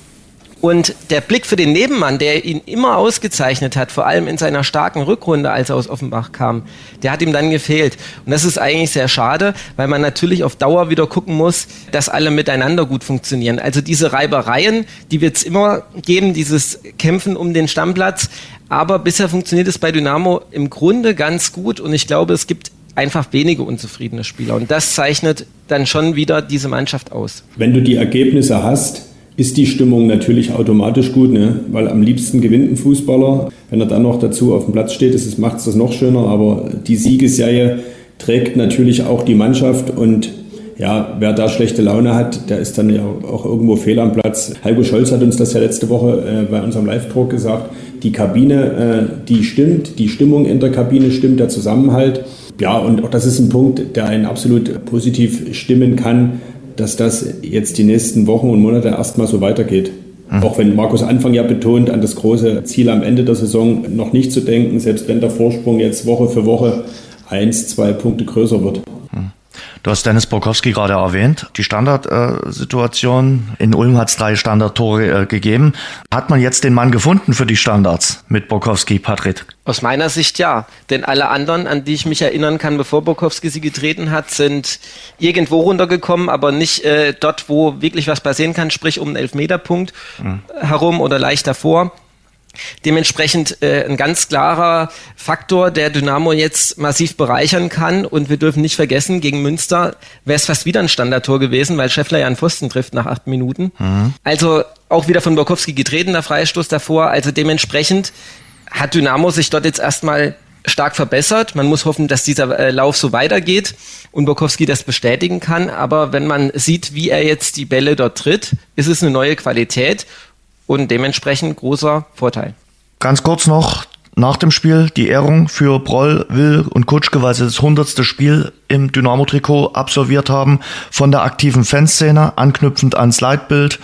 Und der Blick für den Nebenmann, der ihn immer ausgezeichnet hat, vor allem in seiner starken Rückrunde, als er aus Offenbach kam, der hat ihm dann gefehlt. Und das ist eigentlich sehr schade, weil man natürlich auf Dauer wieder gucken muss, dass alle miteinander gut funktionieren. Also diese Reibereien, die wird es immer geben, dieses Kämpfen um den Stammplatz. Aber bisher funktioniert es bei Dynamo im Grunde ganz gut und ich glaube, es gibt einfach wenige unzufriedene Spieler. Und das zeichnet dann schon wieder diese Mannschaft aus. Wenn du die Ergebnisse hast, ist die Stimmung natürlich automatisch gut, ne? weil am liebsten gewinnt ein Fußballer. Wenn er dann noch dazu auf dem Platz steht, macht es das noch schöner. Aber die Siegesserie trägt natürlich auch die Mannschaft und ja, wer da schlechte Laune hat, der ist dann ja auch irgendwo fehl am Platz. Heiko Scholz hat uns das ja letzte Woche äh, bei unserem Live-Talk gesagt. Die Kabine, äh, die stimmt, die Stimmung in der Kabine stimmt, der Zusammenhalt. Ja, und auch das ist ein Punkt, der einen absolut positiv stimmen kann, dass das jetzt die nächsten Wochen und Monate erstmal so weitergeht. Mhm. Auch wenn Markus Anfang ja betont, an das große Ziel am Ende der Saison noch nicht zu denken, selbst wenn der Vorsprung jetzt Woche für Woche eins, zwei Punkte größer wird. Du hast Dennis Borkowski gerade erwähnt. Die Standardsituation. in Ulm hat es drei Standardtore äh, gegeben. Hat man jetzt den Mann gefunden für die Standards mit Borkowski, Patrick? Aus meiner Sicht ja. Denn alle anderen, an die ich mich erinnern kann, bevor Borkowski sie getreten hat, sind irgendwo runtergekommen, aber nicht äh, dort, wo wirklich was passieren kann, sprich um einen Elfmeterpunkt mhm. herum oder leicht davor. Dementsprechend äh, ein ganz klarer Faktor, der Dynamo jetzt massiv bereichern kann. Und wir dürfen nicht vergessen, gegen Münster wäre es fast wieder ein Standardtor gewesen, weil Scheffler ja einen Pfosten trifft nach acht Minuten. Mhm. Also auch wieder von Borkowski getreten, der Freistoß davor. Also dementsprechend hat Dynamo sich dort jetzt erstmal stark verbessert. Man muss hoffen, dass dieser äh, Lauf so weitergeht und Borkowski das bestätigen kann. Aber wenn man sieht, wie er jetzt die Bälle dort tritt, ist es eine neue Qualität und dementsprechend großer Vorteil. Ganz kurz noch nach dem Spiel die Ehrung für Broll, Will und Kutschke, weil sie das hundertste Spiel im Dynamo-Trikot absolviert haben von der aktiven Fanszene, anknüpfend ans Leitbild.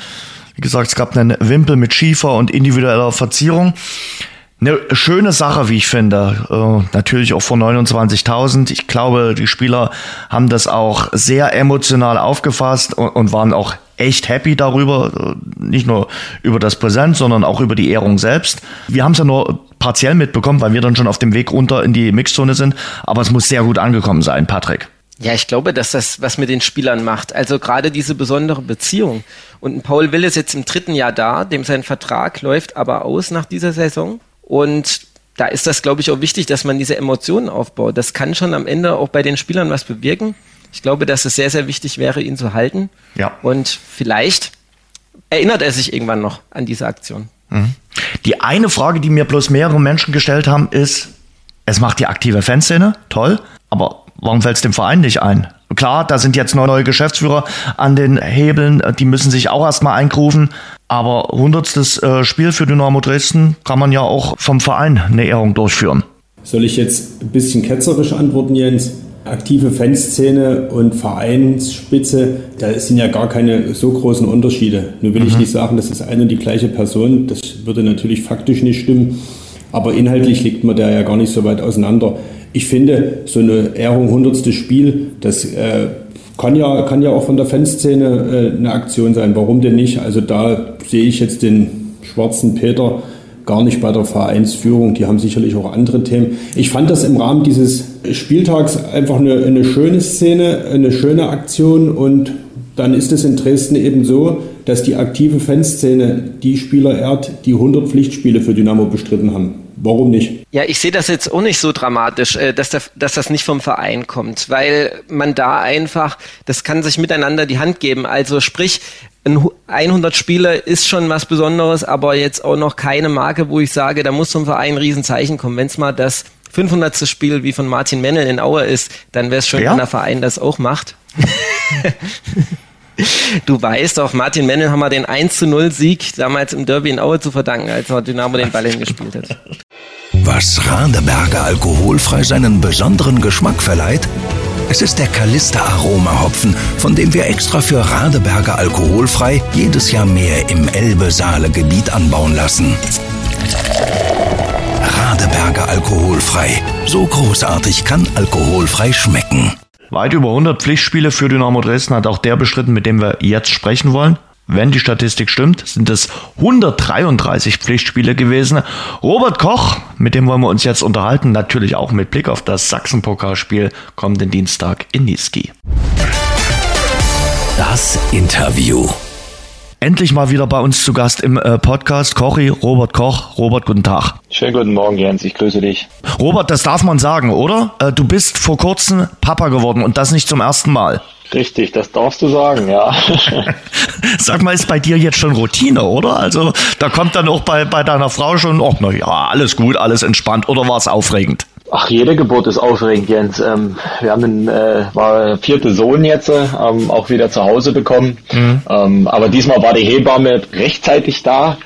Wie gesagt, es gab einen Wimpel mit Schiefer und individueller Verzierung. Eine schöne Sache, wie ich finde. Äh, natürlich auch vor 29.000. Ich glaube, die Spieler haben das auch sehr emotional aufgefasst und, und waren auch echt happy darüber, nicht nur über das Präsent, sondern auch über die Ehrung selbst. Wir haben es ja nur partiell mitbekommen, weil wir dann schon auf dem Weg runter in die Mixzone sind, aber es muss sehr gut angekommen sein, Patrick. Ja, ich glaube, dass das was mit den Spielern macht. Also gerade diese besondere Beziehung. Und Paul Will ist jetzt im dritten Jahr da, dem sein Vertrag läuft aber aus nach dieser Saison. Und da ist das, glaube ich, auch wichtig, dass man diese Emotionen aufbaut. Das kann schon am Ende auch bei den Spielern was bewirken. Ich glaube, dass es sehr, sehr wichtig wäre, ihn zu halten. Ja. Und vielleicht erinnert er sich irgendwann noch an diese Aktion. Mhm. Die eine Frage, die mir bloß mehrere Menschen gestellt haben, ist, es macht die aktive Fanszene, toll, aber warum fällt es dem Verein nicht ein? Klar, da sind jetzt neue Geschäftsführer an den Hebeln, die müssen sich auch erstmal eingrufen. Aber hundertstes äh, Spiel für Dynamo Dresden kann man ja auch vom Verein eine Ehrung durchführen. Soll ich jetzt ein bisschen ketzerisch antworten, Jens? Aktive Fanszene und Vereinsspitze, da sind ja gar keine so großen Unterschiede. Nur will mhm. ich nicht sagen, das ist eine und die gleiche Person. Das würde natürlich faktisch nicht stimmen. Aber inhaltlich liegt man da ja gar nicht so weit auseinander. Ich finde, so eine Ehrung 100. Spiel, das äh, kann, ja, kann ja auch von der Fanszene äh, eine Aktion sein. Warum denn nicht? Also da sehe ich jetzt den schwarzen Peter gar nicht bei der Vereinsführung. Die haben sicherlich auch andere Themen. Ich fand das im Rahmen dieses Spieltags einfach eine, eine schöne Szene, eine schöne Aktion und dann ist es in Dresden eben so, dass die aktive Fanszene die Spieler ehrt, die 100 Pflichtspiele für Dynamo bestritten haben. Warum nicht? Ja, ich sehe das jetzt auch nicht so dramatisch, äh, dass, der, dass das nicht vom Verein kommt, weil man da einfach, das kann sich miteinander die Hand geben. Also sprich, ein 100 Spieler ist schon was Besonderes, aber jetzt auch noch keine Marke, wo ich sage, da muss vom Verein ein Riesenzeichen kommen. Wenn es mal das 500. Spiel wie von Martin Mennel in Aue ist, dann wäre es schön, ja? wenn der Verein das auch macht. Du weißt doch, Martin Mennel haben wir den 1 zu 0 Sieg damals im Derby in Aue zu verdanken, als er Dynamo den Ball hingespielt hat. Was Radeberger alkoholfrei seinen besonderen Geschmack verleiht? Es ist der Kalista Aroma Hopfen, von dem wir extra für Radeberger alkoholfrei jedes Jahr mehr im Elbe-Saale-Gebiet anbauen lassen. Radeberger alkoholfrei. So großartig kann alkoholfrei schmecken. Weit über 100 Pflichtspiele für Dynamo Dresden hat auch der bestritten, mit dem wir jetzt sprechen wollen. Wenn die Statistik stimmt, sind es 133 Pflichtspiele gewesen. Robert Koch, mit dem wollen wir uns jetzt unterhalten, natürlich auch mit Blick auf das Sachsen-Pokalspiel kommenden Dienstag in Niski. Das Interview. Endlich mal wieder bei uns zu Gast im äh, Podcast Kochi, Robert Koch. Robert, guten Tag. Schönen guten Morgen, Jens. Ich grüße dich. Robert, das darf man sagen, oder? Äh, du bist vor kurzem Papa geworden und das nicht zum ersten Mal. Richtig, das darfst du sagen, ja. Sag mal, ist bei dir jetzt schon Routine, oder? Also da kommt dann auch bei, bei deiner Frau schon, ach na ja, alles gut, alles entspannt, oder war es aufregend? Ach, jede Geburt ist aufregend, Jens. Ähm, wir haben den äh, war vierte Sohn jetzt ähm, auch wieder zu Hause bekommen. Mhm. Ähm, aber diesmal war die Hebamme rechtzeitig da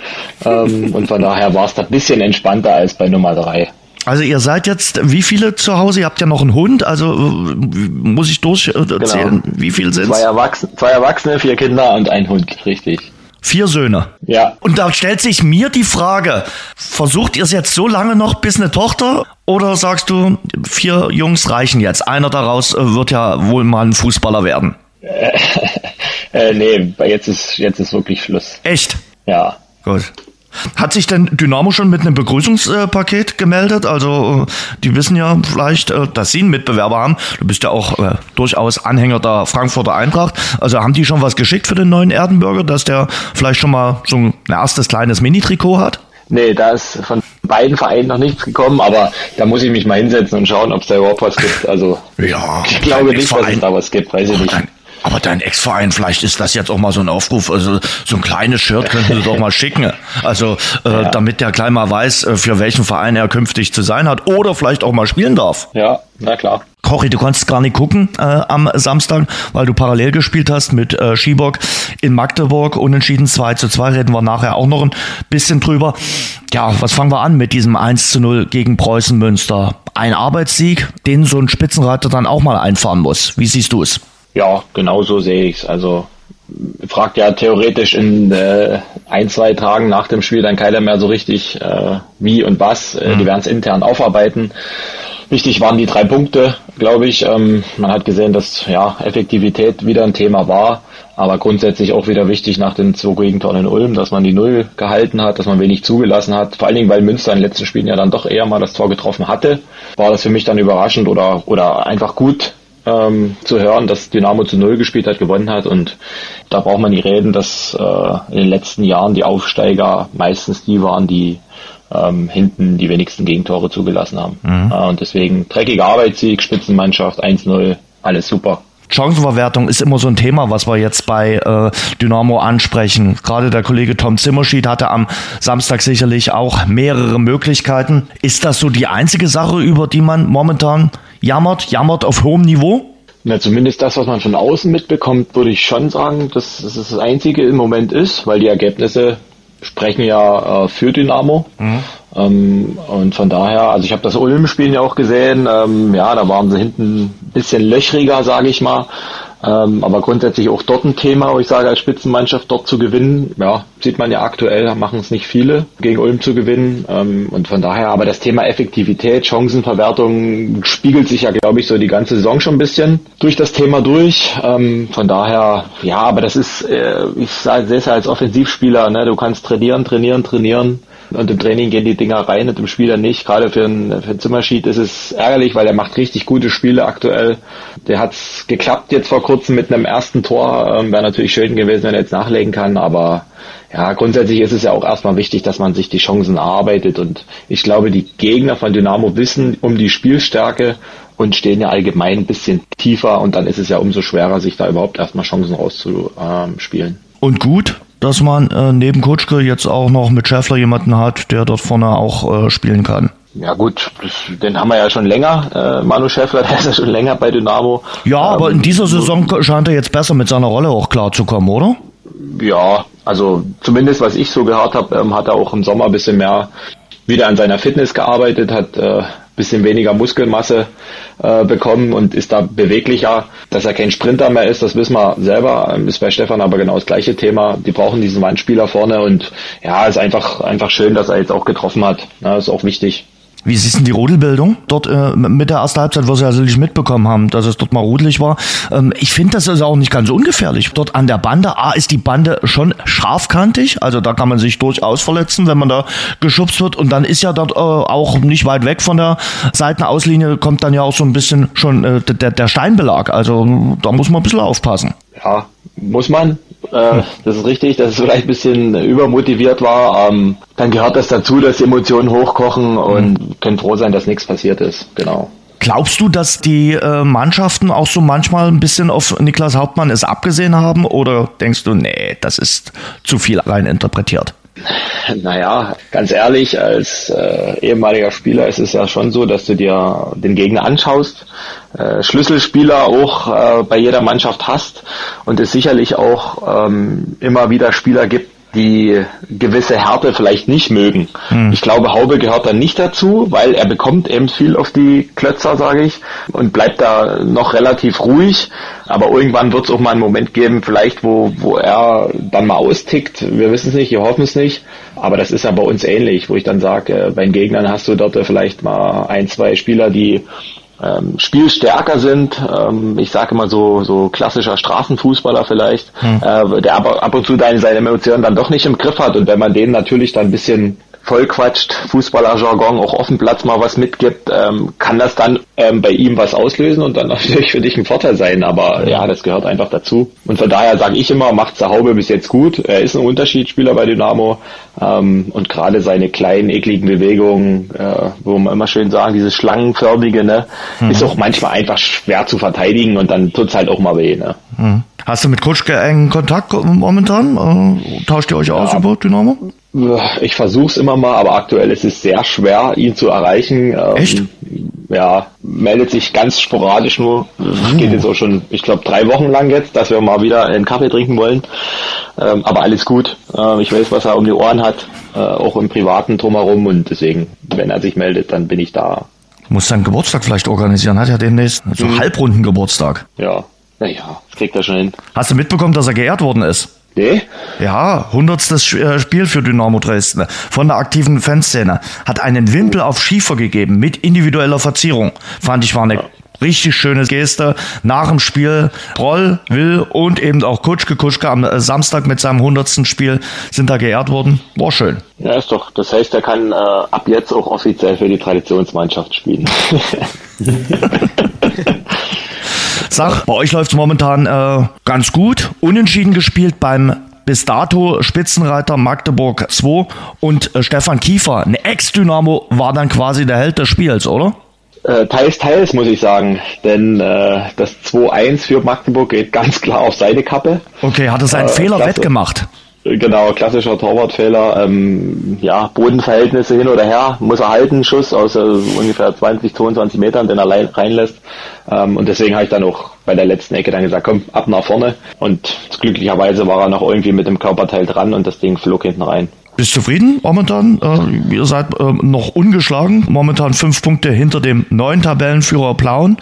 ähm, und von daher war es da ein bisschen entspannter als bei Nummer drei. Also ihr seid jetzt wie viele zu Hause? Ihr habt ja noch einen Hund, also äh, muss ich durcherzählen, genau. wie viele sind zwei, Erwachsene, zwei Erwachsene, vier Kinder und ein Hund, richtig. Vier Söhne. Ja. Und da stellt sich mir die Frage, versucht ihr es jetzt so lange noch bis eine Tochter oder sagst du, vier Jungs reichen jetzt? Einer daraus äh, wird ja wohl mal ein Fußballer werden. äh, nee, jetzt ist, jetzt ist wirklich Schluss. Echt? Ja. Gut. Hat sich denn Dynamo schon mit einem Begrüßungspaket gemeldet? Also äh, die wissen ja vielleicht, äh, dass sie einen Mitbewerber haben. Du bist ja auch äh, durchaus Anhänger der Frankfurter Eintracht. Also haben die schon was geschickt für den neuen Erdenbürger, dass der vielleicht schon mal so ein erstes kleines Mini-Trikot hat? Nee, da ist von beiden Vereinen noch nichts gekommen, aber da muss ich mich mal hinsetzen und schauen, ob es da überhaupt was gibt. Also ja, ich glaube nicht, dass es da was gibt, weiß ich nicht. Dein, aber dein Ex-Verein, vielleicht ist das jetzt auch mal so ein Aufruf, also so ein kleines Shirt könnten sie doch mal schicken. Also äh, ja. damit der gleich mal weiß, äh, für welchen Verein er künftig zu sein hat oder vielleicht auch mal spielen darf. Ja, na klar. Kochi, du konntest gar nicht gucken äh, am Samstag, weil du parallel gespielt hast mit äh, Schiebock in Magdeburg. Unentschieden 2 zu 2, reden wir nachher auch noch ein bisschen drüber. Ja, was fangen wir an mit diesem 1 zu 0 gegen Preußen Münster? Ein Arbeitssieg, den so ein Spitzenreiter dann auch mal einfahren muss. Wie siehst du es? Ja, genau so sehe ich es. Also fragt ja theoretisch in äh, ein, zwei Tagen nach dem Spiel dann keiner mehr so richtig äh, wie und was. Äh, mhm. Die werden es intern aufarbeiten. Wichtig waren die drei Punkte, glaube ich. Ähm, man hat gesehen, dass ja Effektivität wieder ein Thema war, aber grundsätzlich auch wieder wichtig nach den zwei Gegentoren in Ulm, dass man die Null gehalten hat, dass man wenig zugelassen hat. Vor allen Dingen, weil Münster in den letzten Spielen ja dann doch eher mal das Tor getroffen hatte, war das für mich dann überraschend oder oder einfach gut, ähm, zu hören, dass Dynamo zu Null gespielt hat, gewonnen hat. Und da braucht man nicht reden, dass äh, in den letzten Jahren die Aufsteiger meistens die waren, die ähm, hinten die wenigsten Gegentore zugelassen haben. Mhm. Äh, und deswegen dreckiger Arbeitssieg, Spitzenmannschaft, 1-0, alles super. Chancenverwertung ist immer so ein Thema, was wir jetzt bei äh, Dynamo ansprechen. Gerade der Kollege Tom Zimmerschied hatte am Samstag sicherlich auch mehrere Möglichkeiten. Ist das so die einzige Sache, über die man momentan jammert, jammert auf hohem Niveau? Na, zumindest das, was man von außen mitbekommt, würde ich schon sagen, dass es das Einzige im Moment ist, weil die Ergebnisse sprechen ja äh, für Dynamo. Mhm. Ähm, und von daher, also ich habe das Ulm-Spiel ja auch gesehen. Ähm, ja, da waren sie hinten ein bisschen löchriger, sage ich mal. Ähm, aber grundsätzlich auch dort ein Thema, wo ich sage, als Spitzenmannschaft dort zu gewinnen, ja, sieht man ja aktuell, machen es nicht viele, gegen Ulm zu gewinnen. Ähm, und von daher, aber das Thema Effektivität, Chancenverwertung spiegelt sich ja, glaube ich, so die ganze Saison schon ein bisschen durch das Thema durch. Ähm, von daher, ja, aber das ist, äh, ich sehe es als Offensivspieler, ne? du kannst trainieren, trainieren, trainieren. Und im Training gehen die Dinger rein und im Spiel dann nicht. Gerade für einen, für einen Zimmerschied ist es ärgerlich, weil er macht richtig gute Spiele aktuell. Der hat's geklappt jetzt vor kurzem mit einem ersten Tor. Ähm, Wäre natürlich schön gewesen, wenn er jetzt nachlegen kann, aber ja, grundsätzlich ist es ja auch erstmal wichtig, dass man sich die Chancen erarbeitet und ich glaube, die Gegner von Dynamo wissen um die Spielstärke und stehen ja allgemein ein bisschen tiefer und dann ist es ja umso schwerer, sich da überhaupt erstmal Chancen rauszuspielen. Und gut, dass man äh, neben Kutschke jetzt auch noch mit Schäffler jemanden hat, der dort vorne auch äh, spielen kann. Ja gut, das, den haben wir ja schon länger, äh, Manu Schäffler, der ist ja schon länger bei Dynamo. Ja, aber ähm, in dieser Saison scheint er jetzt besser mit seiner Rolle auch klarzukommen, oder? Ja, also zumindest was ich so gehört habe, ähm, hat er auch im Sommer ein bisschen mehr wieder an seiner Fitness gearbeitet, hat äh, bisschen weniger Muskelmasse äh, bekommen und ist da beweglicher. Dass er kein Sprinter mehr ist, das wissen wir selber. Ähm, ist bei Stefan aber genau das gleiche Thema. Die brauchen diesen Wandspieler vorne und ja, ist einfach, einfach schön, dass er jetzt auch getroffen hat. Ja, ist auch wichtig. Wie siehst du die Rudelbildung dort äh, mit der ersten Halbzeit, was wir ja sicherlich mitbekommen haben, dass es dort mal rudelig war? Ähm, ich finde, das ist auch nicht ganz ungefährlich. Dort an der Bande, A, ist die Bande schon scharfkantig, also da kann man sich durchaus verletzen, wenn man da geschubst wird. Und dann ist ja dort äh, auch nicht weit weg von der Seitenauslinie, kommt dann ja auch so ein bisschen schon äh, der, der Steinbelag. Also da muss man ein bisschen aufpassen. Ja, muss man. Äh, das ist richtig, dass es vielleicht ein bisschen übermotiviert war. Ähm, dann gehört das dazu, dass Emotionen hochkochen und mhm. können froh sein, dass nichts passiert ist. Genau. Glaubst du, dass die äh, Mannschaften auch so manchmal ein bisschen auf Niklas Hauptmann es abgesehen haben? Oder denkst du, nee, das ist zu viel rein interpretiert? Naja, ganz ehrlich, als äh, ehemaliger Spieler ist es ja schon so, dass du dir den Gegner anschaust, äh, Schlüsselspieler auch äh, bei jeder Mannschaft hast und es sicherlich auch ähm, immer wieder Spieler gibt, die gewisse Härte vielleicht nicht mögen. Hm. Ich glaube, Haube gehört da nicht dazu, weil er bekommt eben viel auf die Klötzer, sage ich, und bleibt da noch relativ ruhig. Aber irgendwann wird es auch mal einen Moment geben, vielleicht, wo, wo er dann mal austickt. Wir wissen es nicht, wir hoffen es nicht. Aber das ist ja bei uns ähnlich, wo ich dann sage, äh, bei den Gegnern hast du dort vielleicht mal ein, zwei Spieler, die ähm, spielstärker sind. Ähm, ich sage immer so, so klassischer Straßenfußballer vielleicht, hm. äh, der aber ab und zu seine, seine Emotionen dann doch nicht im Griff hat. Und wenn man denen natürlich dann ein bisschen vollquatscht, Fußballerjargon, auch auf dem Platz mal was mitgibt, ähm, kann das dann ähm, bei ihm was auslösen und dann natürlich für dich ein Vorteil sein. Aber ja, das gehört einfach dazu. Und von daher sage ich immer, macht Zahaube bis jetzt gut. Er ist ein Unterschiedsspieler bei Dynamo ähm, und gerade seine kleinen, ekligen Bewegungen, äh, wo man immer schön sagen, dieses Schlangenförmige, ne, mhm. ist auch manchmal einfach schwer zu verteidigen und dann tut's halt auch mal weh. Ne? Mhm. Hast du mit Kutschke engen Kontakt momentan? Äh, tauscht ihr euch aus ja. über Dynamo? Ich versuche es immer mal, aber aktuell ist es sehr schwer, ihn zu erreichen. Ähm, Echt? Ja, meldet sich ganz sporadisch nur. Mhm. Geht jetzt auch schon, ich glaube, drei Wochen lang jetzt, dass wir mal wieder einen Kaffee trinken wollen. Ähm, aber alles gut. Ähm, ich weiß, was er um die Ohren hat, äh, auch im Privaten drumherum und deswegen, wenn er sich meldet, dann bin ich da. Muss seinen Geburtstag vielleicht organisieren, hat ja demnächst so mhm. Halbrunden Geburtstag. Ja, naja, das kriegt er schon hin. Hast du mitbekommen, dass er geehrt worden ist? Nee. Ja, hundertstes äh, Spiel für Dynamo Dresden von der aktiven Fanszene. Hat einen Wimpel auf Schiefer gegeben mit individueller Verzierung. Fand ich war eine richtig schöne Geste. Nach dem Spiel Roll, Will und eben auch Kutschke. Kutschke am äh, Samstag mit seinem hundertsten Spiel sind da geehrt worden. War schön. Ja, ist doch. Das heißt, er kann äh, ab jetzt auch offiziell für die Traditionsmannschaft spielen. Sag, bei euch läuft es momentan äh, ganz gut. Unentschieden gespielt beim bis dato Spitzenreiter Magdeburg 2 und äh, Stefan Kiefer, ein Ex-Dynamo, war dann quasi der Held des Spiels, oder? Äh, teils, teils, muss ich sagen. Denn äh, das 2-1 für Magdeburg geht ganz klar auf seine Kappe. Okay, hat er seinen äh, Fehler wettgemacht? Genau, klassischer Torwartfehler. Ähm, ja, Bodenverhältnisse hin oder her, muss er halten, Schuss aus äh, ungefähr 20, 22 Metern, den er reinlässt. Ähm, und deswegen habe ich dann auch bei der letzten Ecke dann gesagt, komm, ab nach vorne. Und glücklicherweise war er noch irgendwie mit dem Körperteil dran und das Ding flog hinten rein. Bist zufrieden momentan? Äh, ihr seid äh, noch ungeschlagen, momentan fünf Punkte hinter dem neuen Tabellenführer Plauen.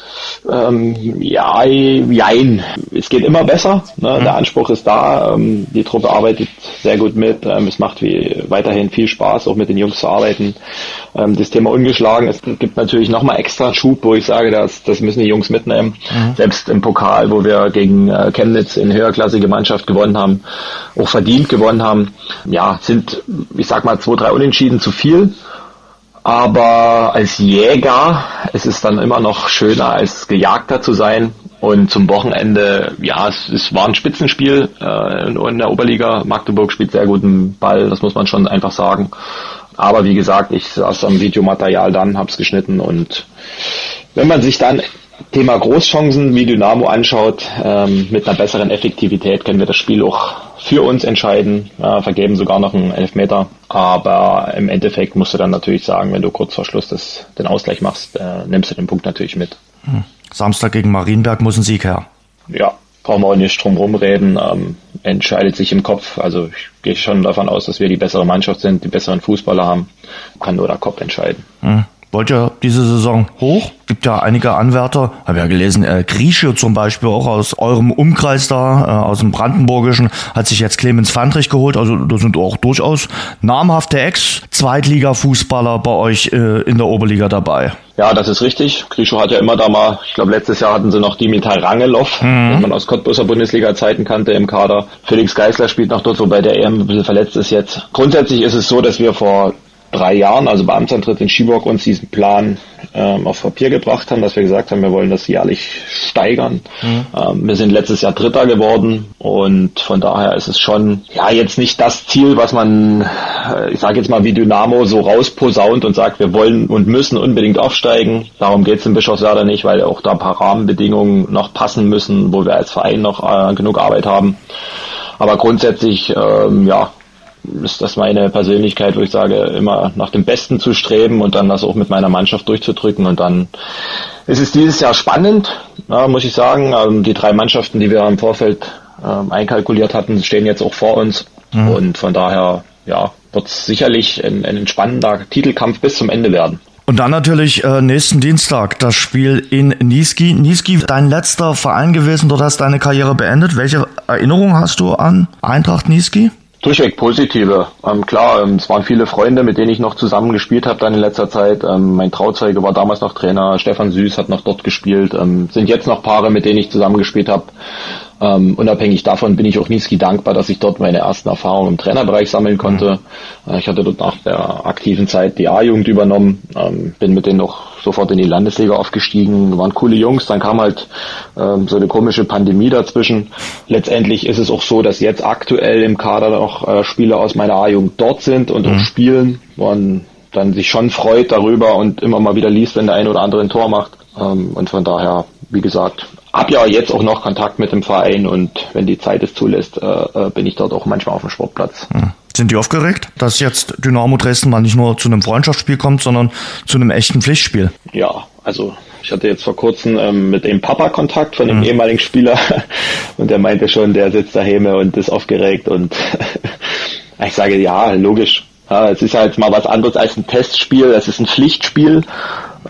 Ähm, ja, jein. Es geht immer besser. Ne? Mhm. Der Anspruch ist da. Ähm, die Truppe arbeitet sehr gut mit. Ähm, es macht wie, weiterhin viel Spaß, auch mit den Jungs zu arbeiten. Ähm, das Thema ungeschlagen, es gibt natürlich nochmal extra Schub, wo ich sage, das, das müssen die Jungs mitnehmen. Mhm. Selbst im Pokal, wo wir gegen äh, Chemnitz in höherklassige Mannschaft gewonnen haben, auch verdient gewonnen haben, ja, sind ich sag mal, zwei, drei Unentschieden zu viel. Aber als Jäger ist es dann immer noch schöner, als Gejagter zu sein. Und zum Wochenende, ja, es, es war ein Spitzenspiel äh, in der Oberliga. Magdeburg spielt sehr guten Ball, das muss man schon einfach sagen. Aber wie gesagt, ich saß am Videomaterial dann, hab's geschnitten und wenn man sich dann Thema Großchancen wie Dynamo anschaut, ähm, mit einer besseren Effektivität können wir das Spiel auch für uns entscheiden, äh, vergeben sogar noch einen Elfmeter. Aber im Endeffekt musst du dann natürlich sagen, wenn du kurz vor Schluss das, den Ausgleich machst, äh, nimmst du den Punkt natürlich mit. Hm. Samstag gegen Marienberg muss ein Sieg her. Ja, brauchen wir auch nicht drum rumreden. Ähm, entscheidet sich im Kopf. Also ich gehe schon davon aus, dass wir die bessere Mannschaft sind, die besseren Fußballer haben. Kann nur der Kopf entscheiden. Hm. Wollt ihr diese Saison hoch? Gibt ja einige Anwärter, habe ja gelesen, äh, Grieche zum Beispiel auch aus eurem Umkreis da, äh, aus dem Brandenburgischen, hat sich jetzt Clemens Fandrich geholt. Also da sind auch durchaus namhafte Ex-Zweitliga-Fußballer bei euch äh, in der Oberliga dabei. Ja, das ist richtig. Grischow hat ja immer da mal, ich glaube letztes Jahr hatten sie noch Dimitar Rangelov, mhm. den man aus Cottbusser Bundesliga-Zeiten kannte im Kader. Felix Geisler spielt noch dort, wobei der EM ein bisschen verletzt ist jetzt. Grundsätzlich ist es so, dass wir vor drei Jahren, also bei Amtsantritt in Schiburg, uns diesen Plan ähm, auf Papier gebracht haben, dass wir gesagt haben, wir wollen das jährlich steigern. Mhm. Ähm, wir sind letztes Jahr Dritter geworden und von daher ist es schon ja jetzt nicht das Ziel, was man, äh, ich sage jetzt mal wie Dynamo so rausposaunt und sagt, wir wollen und müssen unbedingt aufsteigen. Darum geht es in Bischofswerda nicht, weil auch da ein paar Rahmenbedingungen noch passen müssen, wo wir als Verein noch äh, genug Arbeit haben. Aber grundsätzlich, ähm, ja, ist das meine Persönlichkeit, wo ich sage, immer nach dem Besten zu streben und dann das auch mit meiner Mannschaft durchzudrücken. Und dann ist es dieses Jahr spannend, muss ich sagen. Ähm, die drei Mannschaften, die wir im Vorfeld ähm, einkalkuliert hatten, stehen jetzt auch vor uns. Mhm. Und von daher, ja, wird es sicherlich ein, ein spannender Titelkampf bis zum Ende werden. Und dann natürlich äh, nächsten Dienstag das Spiel in Niski. Niski, dein letzter Verein gewesen, dort hast deine Karriere beendet. Welche Erinnerung hast du an Eintracht Niski? Durchweg positive. Ähm, klar, ähm, es waren viele Freunde, mit denen ich noch zusammen gespielt habe dann in letzter Zeit. Ähm, mein Trauzeuge war damals noch Trainer, Stefan Süß hat noch dort gespielt. Ähm, sind jetzt noch Paare, mit denen ich zusammen gespielt habe. Ähm, unabhängig davon bin ich auch Niski dankbar, dass ich dort meine ersten Erfahrungen im Trainerbereich sammeln konnte. Mhm. Äh, ich hatte dort nach der aktiven Zeit die A-Jugend übernommen, ähm, bin mit denen auch sofort in die Landesliga aufgestiegen, waren coole Jungs, dann kam halt ähm, so eine komische Pandemie dazwischen. Letztendlich ist es auch so, dass jetzt aktuell im Kader noch äh, Spieler aus meiner A-Jugend dort sind und mhm. auch spielen, man dann sich schon freut darüber und immer mal wieder liest, wenn der eine oder andere ein Tor macht. Ähm, und von daher, wie gesagt, habe ja jetzt auch noch Kontakt mit dem Verein und wenn die Zeit es zulässt, äh, äh, bin ich dort auch manchmal auf dem Sportplatz. Hm. Sind die aufgeregt, dass jetzt Dynamo Dresden mal nicht nur zu einem Freundschaftsspiel kommt, sondern zu einem echten Pflichtspiel? Ja, also ich hatte jetzt vor kurzem ähm, mit dem Papa Kontakt von dem mhm. ehemaligen Spieler und der meinte schon, der sitzt daheim und ist aufgeregt und ich sage ja, logisch. Ja, es ist halt mal was anderes als ein Testspiel, es ist ein Pflichtspiel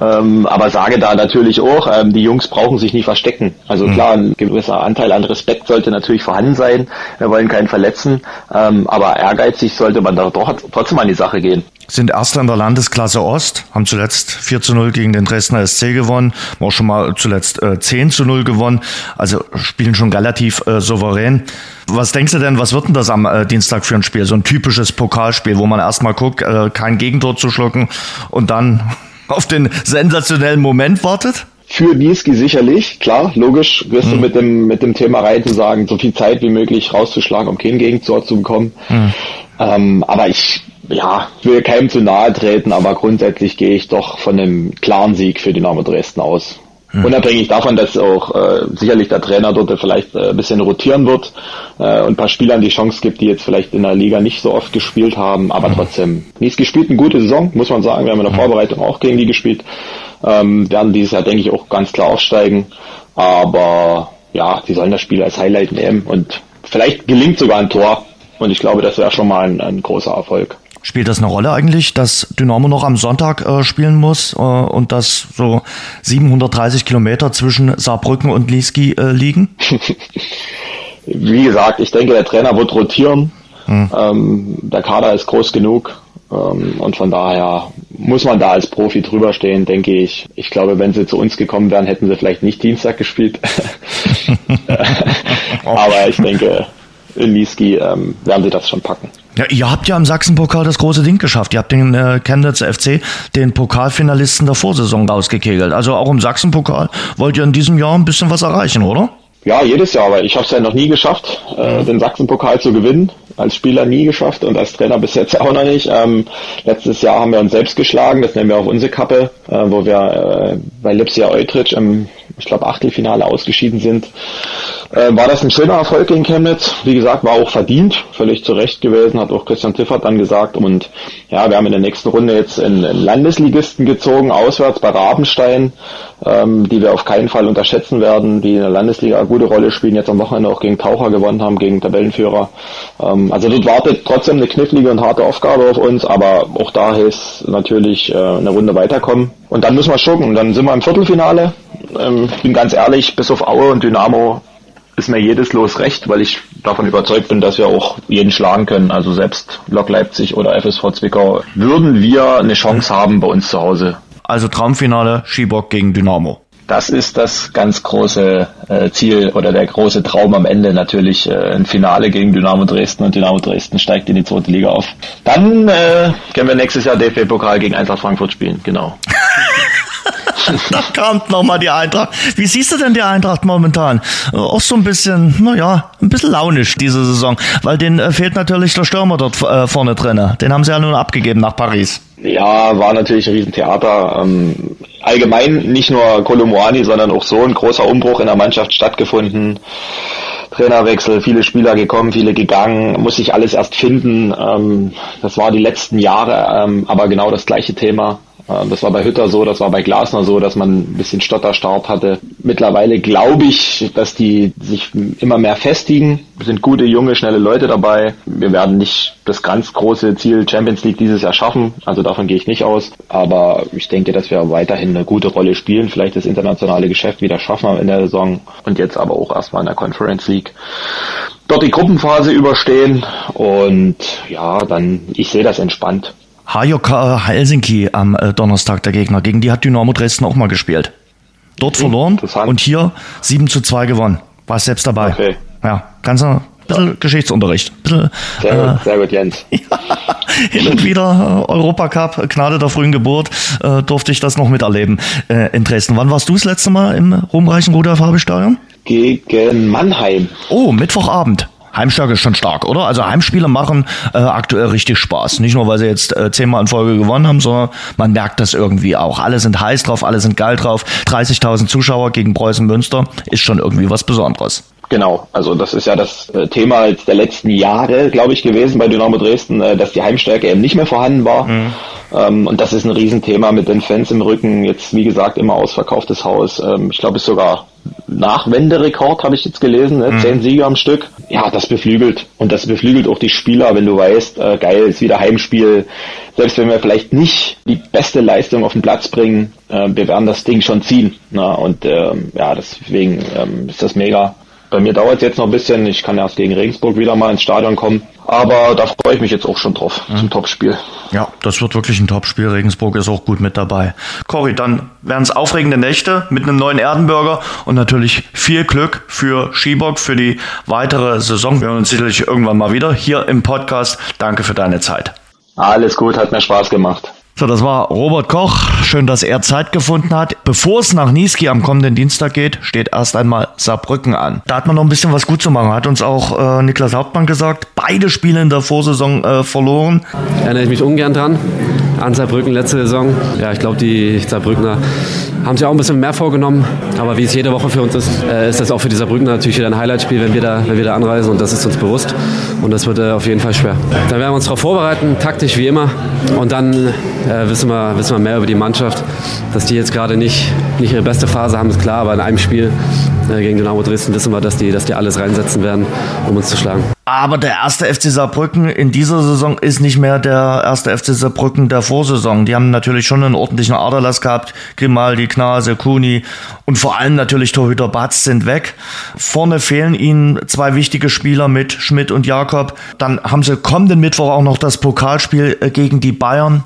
ähm, aber sage da natürlich auch, ähm, die Jungs brauchen sich nicht verstecken. Also mhm. klar, ein gewisser Anteil an Respekt sollte natürlich vorhanden sein. Wir wollen keinen verletzen, ähm, aber ehrgeizig sollte man da doch trotzdem an die Sache gehen. Sind Erster in der Landesklasse Ost, haben zuletzt 4 zu 0 gegen den Dresdner SC gewonnen, haben auch schon mal zuletzt äh, 10 zu 0 gewonnen, also spielen schon relativ äh, souverän. Was denkst du denn, was wird denn das am äh, Dienstag für ein Spiel? So ein typisches Pokalspiel, wo man erstmal guckt, äh, kein Gegentor zu schlucken und dann auf den sensationellen Moment wartet? Für Nieski sicherlich, klar, logisch, wirst mhm. du mit dem, mit dem Thema rein zu sagen, so viel Zeit wie möglich rauszuschlagen, um kein Gegentor zu bekommen. Mhm. Ähm, aber ich, ja, will keinem zu nahe treten, aber grundsätzlich gehe ich doch von einem klaren Sieg für Dynamo Dresden aus. Mhm. Unabhängig davon, dass auch äh, sicherlich der Trainer dort vielleicht äh, ein bisschen rotieren wird äh, und ein paar Spielern die Chance gibt, die jetzt vielleicht in der Liga nicht so oft gespielt haben, aber mhm. trotzdem. Mies gespielt, eine gute Saison, muss man sagen. Wir haben in der mhm. Vorbereitung auch gegen die gespielt. Ähm, werden dieses Jahr, denke ich, auch ganz klar aufsteigen. Aber ja, die sollen das Spiel als Highlight nehmen und vielleicht gelingt sogar ein Tor. Und ich glaube, das wäre schon mal ein, ein großer Erfolg. Spielt das eine Rolle eigentlich, dass Dynamo noch am Sonntag äh, spielen muss äh, und dass so 730 Kilometer zwischen Saarbrücken und Lieski äh, liegen? Wie gesagt, ich denke, der Trainer wird rotieren. Hm. Ähm, der Kader ist groß genug ähm, und von daher muss man da als Profi drüber stehen, denke ich. Ich glaube, wenn sie zu uns gekommen wären, hätten sie vielleicht nicht Dienstag gespielt. Aber ich denke, Lieski ähm, werden sie das schon packen. Ja, ihr habt ja im Sachsenpokal das große Ding geschafft. Ihr habt den äh, Chemnitz FC, den Pokalfinalisten der Vorsaison rausgekegelt. Also auch im Sachsenpokal wollt ihr in diesem Jahr ein bisschen was erreichen, oder? Ja, jedes Jahr, weil ich habe es ja noch nie geschafft, äh, den Sachsenpokal zu gewinnen. Als Spieler nie geschafft und als Trainer bis jetzt auch noch nicht. Ähm, letztes Jahr haben wir uns selbst geschlagen, das nennen wir auch unsere Kappe, äh, wo wir äh, bei Lipsia Eutrich im, ich glaube, Achtelfinale ausgeschieden sind. Äh, war das ein schöner Erfolg in Chemnitz. Wie gesagt, war auch verdient, völlig zu Recht gewesen, hat auch Christian Tiffert dann gesagt. Und ja, wir haben in der nächsten Runde jetzt einen, Landesligisten gezogen, auswärts bei Rabenstein, ähm, die wir auf keinen Fall unterschätzen werden, die in der Landesliga eine gute Rolle spielen, jetzt am Wochenende auch gegen Taucher gewonnen haben, gegen Tabellenführer. Ähm, also dort wartet trotzdem eine knifflige und harte Aufgabe auf uns, aber auch da ist natürlich äh, eine Runde weiterkommen. Und dann müssen wir schucken. Dann sind wir im Viertelfinale. Ähm, ich bin ganz ehrlich, bis auf Aue und Dynamo ist mir jedes Los recht, weil ich davon überzeugt bin, dass wir auch jeden schlagen können. Also selbst Lok Leipzig oder FSV Zwickau würden wir eine Chance haben bei uns zu Hause. Also Traumfinale Schiebock gegen Dynamo. Das ist das ganz große äh, Ziel oder der große Traum am Ende natürlich äh, ein Finale gegen Dynamo Dresden und Dynamo Dresden steigt in die zweite Liga auf. Dann äh, können wir nächstes Jahr DFB-Pokal gegen Eintracht Frankfurt spielen, genau. da kommt nochmal die Eintracht. Wie siehst du denn die Eintracht momentan? Auch so ein bisschen, naja, ein bisschen launisch diese Saison, weil denen äh, fehlt natürlich der Stürmer dort äh, vorne drin. Den haben sie ja nun abgegeben nach Paris. Ja, war natürlich ein Riesentheater. Ähm, allgemein nicht nur Kolumwani, sondern auch so ein großer Umbruch in der Mannschaft stattgefunden. Trainerwechsel, viele Spieler gekommen, viele gegangen, muss sich alles erst finden. Ähm, das war die letzten Jahre, ähm, aber genau das gleiche Thema. Ähm, das war bei Hütter so, das war bei Glasner so, dass man ein bisschen Stotterstart hatte. Mittlerweile glaube ich, dass die sich immer mehr festigen. Es sind gute, junge, schnelle Leute dabei. Wir werden nicht das ganz große Ziel Champions League dieses Jahr schaffen. Also davon gehe ich nicht aus. Aber ich denke, dass wir weiterhin eine gute Rolle spielen. Vielleicht das internationale Geschäft wieder schaffen in der Saison. Und jetzt aber auch erstmal in der Conference League dort die Gruppenphase überstehen und ja, dann ich sehe das entspannt. HJK Helsinki am äh, Donnerstag der Gegner. Gegen die hat Dynamo Dresden auch mal gespielt. Dort verloren und hier 7 zu 2 gewonnen. War selbst dabei. Okay. Ja, ganz ein bisschen ja. Geschichtsunterricht. Bisschen, sehr, äh, gut, sehr gut, Jens. ja, hin und wieder äh, Europacup, Gnade der frühen Geburt, äh, durfte ich das noch miterleben äh, in Dresden. Wann warst du das letzte Mal im ruhmreichen Rudolf Habe-Stadion? Gegen Mannheim. Oh, Mittwochabend. Heimstärke ist schon stark, oder? Also Heimspiele machen äh, aktuell richtig Spaß. Nicht nur, weil sie jetzt äh, zehnmal in Folge gewonnen haben, sondern man merkt das irgendwie auch. Alle sind heiß drauf, alle sind geil drauf. 30.000 Zuschauer gegen Preußen Münster ist schon irgendwie was Besonderes. Genau, also das ist ja das äh, Thema der letzten Jahre, glaube ich, gewesen bei Dynamo Dresden, äh, dass die Heimstärke eben nicht mehr vorhanden war. Mhm. Ähm, und das ist ein Riesenthema mit den Fans im Rücken. Jetzt, wie gesagt, immer ausverkauftes Haus. Ähm, ich glaube, es ist sogar Nachwenderekord, habe ich jetzt gelesen, ne? Mhm. zehn Siege am Stück. Ja, das beflügelt. Und das beflügelt auch die Spieler, wenn du weißt, äh, geil, ist wieder Heimspiel. Selbst wenn wir vielleicht nicht die beste Leistung auf den Platz bringen, äh, wir werden das Ding schon ziehen. Na? Und ähm, ja, deswegen ähm, ist das mega. Bei mir dauert es jetzt noch ein bisschen. Ich kann erst gegen Regensburg wieder mal ins Stadion kommen. Aber da freue ich mich jetzt auch schon drauf mhm. zum Topspiel. Ja, das wird wirklich ein Topspiel. Regensburg ist auch gut mit dabei. Cory, dann werden es aufregende Nächte mit einem neuen Erdenburger und natürlich viel Glück für Schiebock für die weitere Saison. Wir hören uns sicherlich irgendwann mal wieder hier im Podcast. Danke für deine Zeit. Alles gut, hat mir Spaß gemacht. So, das war Robert Koch. Schön, dass er Zeit gefunden hat. Bevor es nach Niski am kommenden Dienstag geht, steht erst einmal Saarbrücken an. Da hat man noch ein bisschen was gut zu machen. Hat uns auch äh, Niklas Hauptmann gesagt. Beide Spiele in der Vorsaison äh, verloren. Erinnere ich mich ungern dran. An Saarbrücken letzte Saison. Ja, ich glaube, die Saarbrückner haben sich auch ein bisschen mehr vorgenommen. Aber wie es jede Woche für uns ist, äh, ist das auch für die Saarbrücken natürlich wieder ein Highlightspiel, wenn wir, da, wenn wir da anreisen. Und das ist uns bewusst. Und das wird äh, auf jeden Fall schwer. Da werden wir uns darauf vorbereiten, taktisch wie immer. Und dann äh, wissen, wir, wissen wir mehr über die Mannschaft. Dass die jetzt gerade nicht, nicht ihre beste Phase haben, ist klar. Aber in einem Spiel gegen Dynamo Dresden wissen wir, dass die, dass die alles reinsetzen werden, um uns zu schlagen. Aber der erste FC Saarbrücken in dieser Saison ist nicht mehr der erste FC Saarbrücken der Vorsaison. Die haben natürlich schon einen ordentlichen Aderlass gehabt. Grimaldi, Knase, Kuni und vor allem natürlich Torhüter Batz sind weg. Vorne fehlen ihnen zwei wichtige Spieler mit Schmidt und Jakob. Dann haben sie kommenden Mittwoch auch noch das Pokalspiel äh, gegen die Bayern.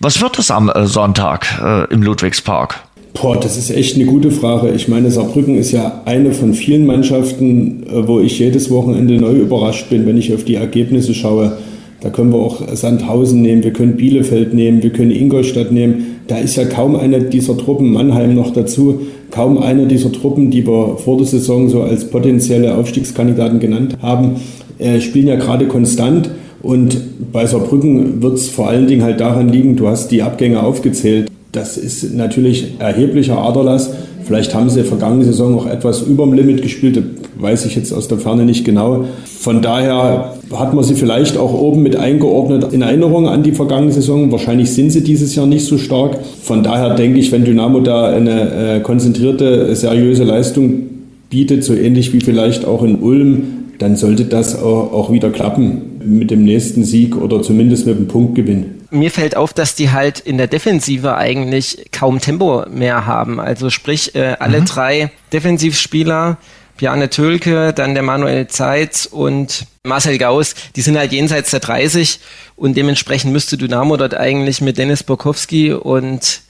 Was wird es am äh, Sonntag äh, im Ludwigspark? Boah, das ist echt eine gute Frage. Ich meine, Saarbrücken ist ja eine von vielen Mannschaften, äh, wo ich jedes Wochenende neu überrascht bin, wenn ich auf die Ergebnisse schaue. Da können wir auch Sandhausen nehmen, wir können Bielefeld nehmen, wir können Ingolstadt nehmen. Da ist ja kaum eine dieser Truppen, Mannheim noch dazu, kaum eine dieser Truppen, die wir vor der Saison so als potenzielle Aufstiegskandidaten genannt haben, äh, spielen ja gerade konstant. Und bei Saarbrücken wird es vor allen Dingen halt daran liegen, du hast die Abgänge aufgezählt. Das ist natürlich erheblicher Aderlass. Vielleicht haben sie vergangene Saison auch etwas über dem Limit gespielt, weiß ich jetzt aus der Ferne nicht genau. Von daher hat man sie vielleicht auch oben mit eingeordnet in Erinnerung an die vergangene Saison. Wahrscheinlich sind sie dieses Jahr nicht so stark. Von daher denke ich, wenn Dynamo da eine äh, konzentrierte, seriöse Leistung bietet, so ähnlich wie vielleicht auch in Ulm, dann sollte das auch wieder klappen mit dem nächsten Sieg oder zumindest mit dem Punktgewinn mir fällt auf, dass die halt in der Defensive eigentlich kaum Tempo mehr haben. Also sprich, äh, alle mhm. drei Defensivspieler, Bjarne Tölke, dann der Manuel Zeitz und Marcel Gauss, die sind halt jenseits der 30 und dementsprechend müsste Dynamo dort eigentlich mit Dennis Borkowski und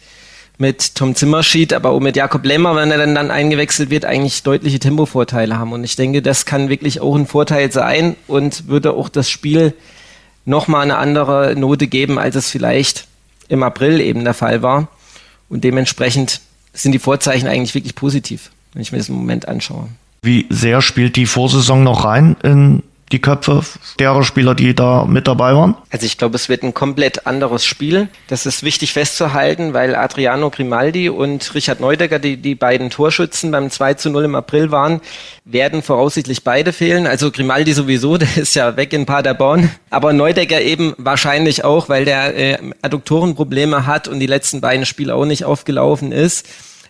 mit Tom Zimmerschied, aber auch mit Jakob Lemmer, wenn er dann, dann eingewechselt wird, eigentlich deutliche Tempovorteile haben. Und ich denke, das kann wirklich auch ein Vorteil sein und würde auch das Spiel nochmal eine andere Note geben, als es vielleicht im April eben der Fall war. Und dementsprechend sind die Vorzeichen eigentlich wirklich positiv, wenn ich mir das im Moment anschaue. Wie sehr spielt die Vorsaison noch rein in die Köpfe derer Spieler, die da mit dabei waren? Also ich glaube, es wird ein komplett anderes Spiel. Das ist wichtig festzuhalten, weil Adriano Grimaldi und Richard Neudecker, die, die beiden Torschützen beim 2 zu 0 im April waren, werden voraussichtlich beide fehlen. Also Grimaldi sowieso, der ist ja weg in Paderborn. Aber Neudecker eben wahrscheinlich auch, weil der äh, Adduktorenprobleme hat und die letzten beiden Spiele auch nicht aufgelaufen ist.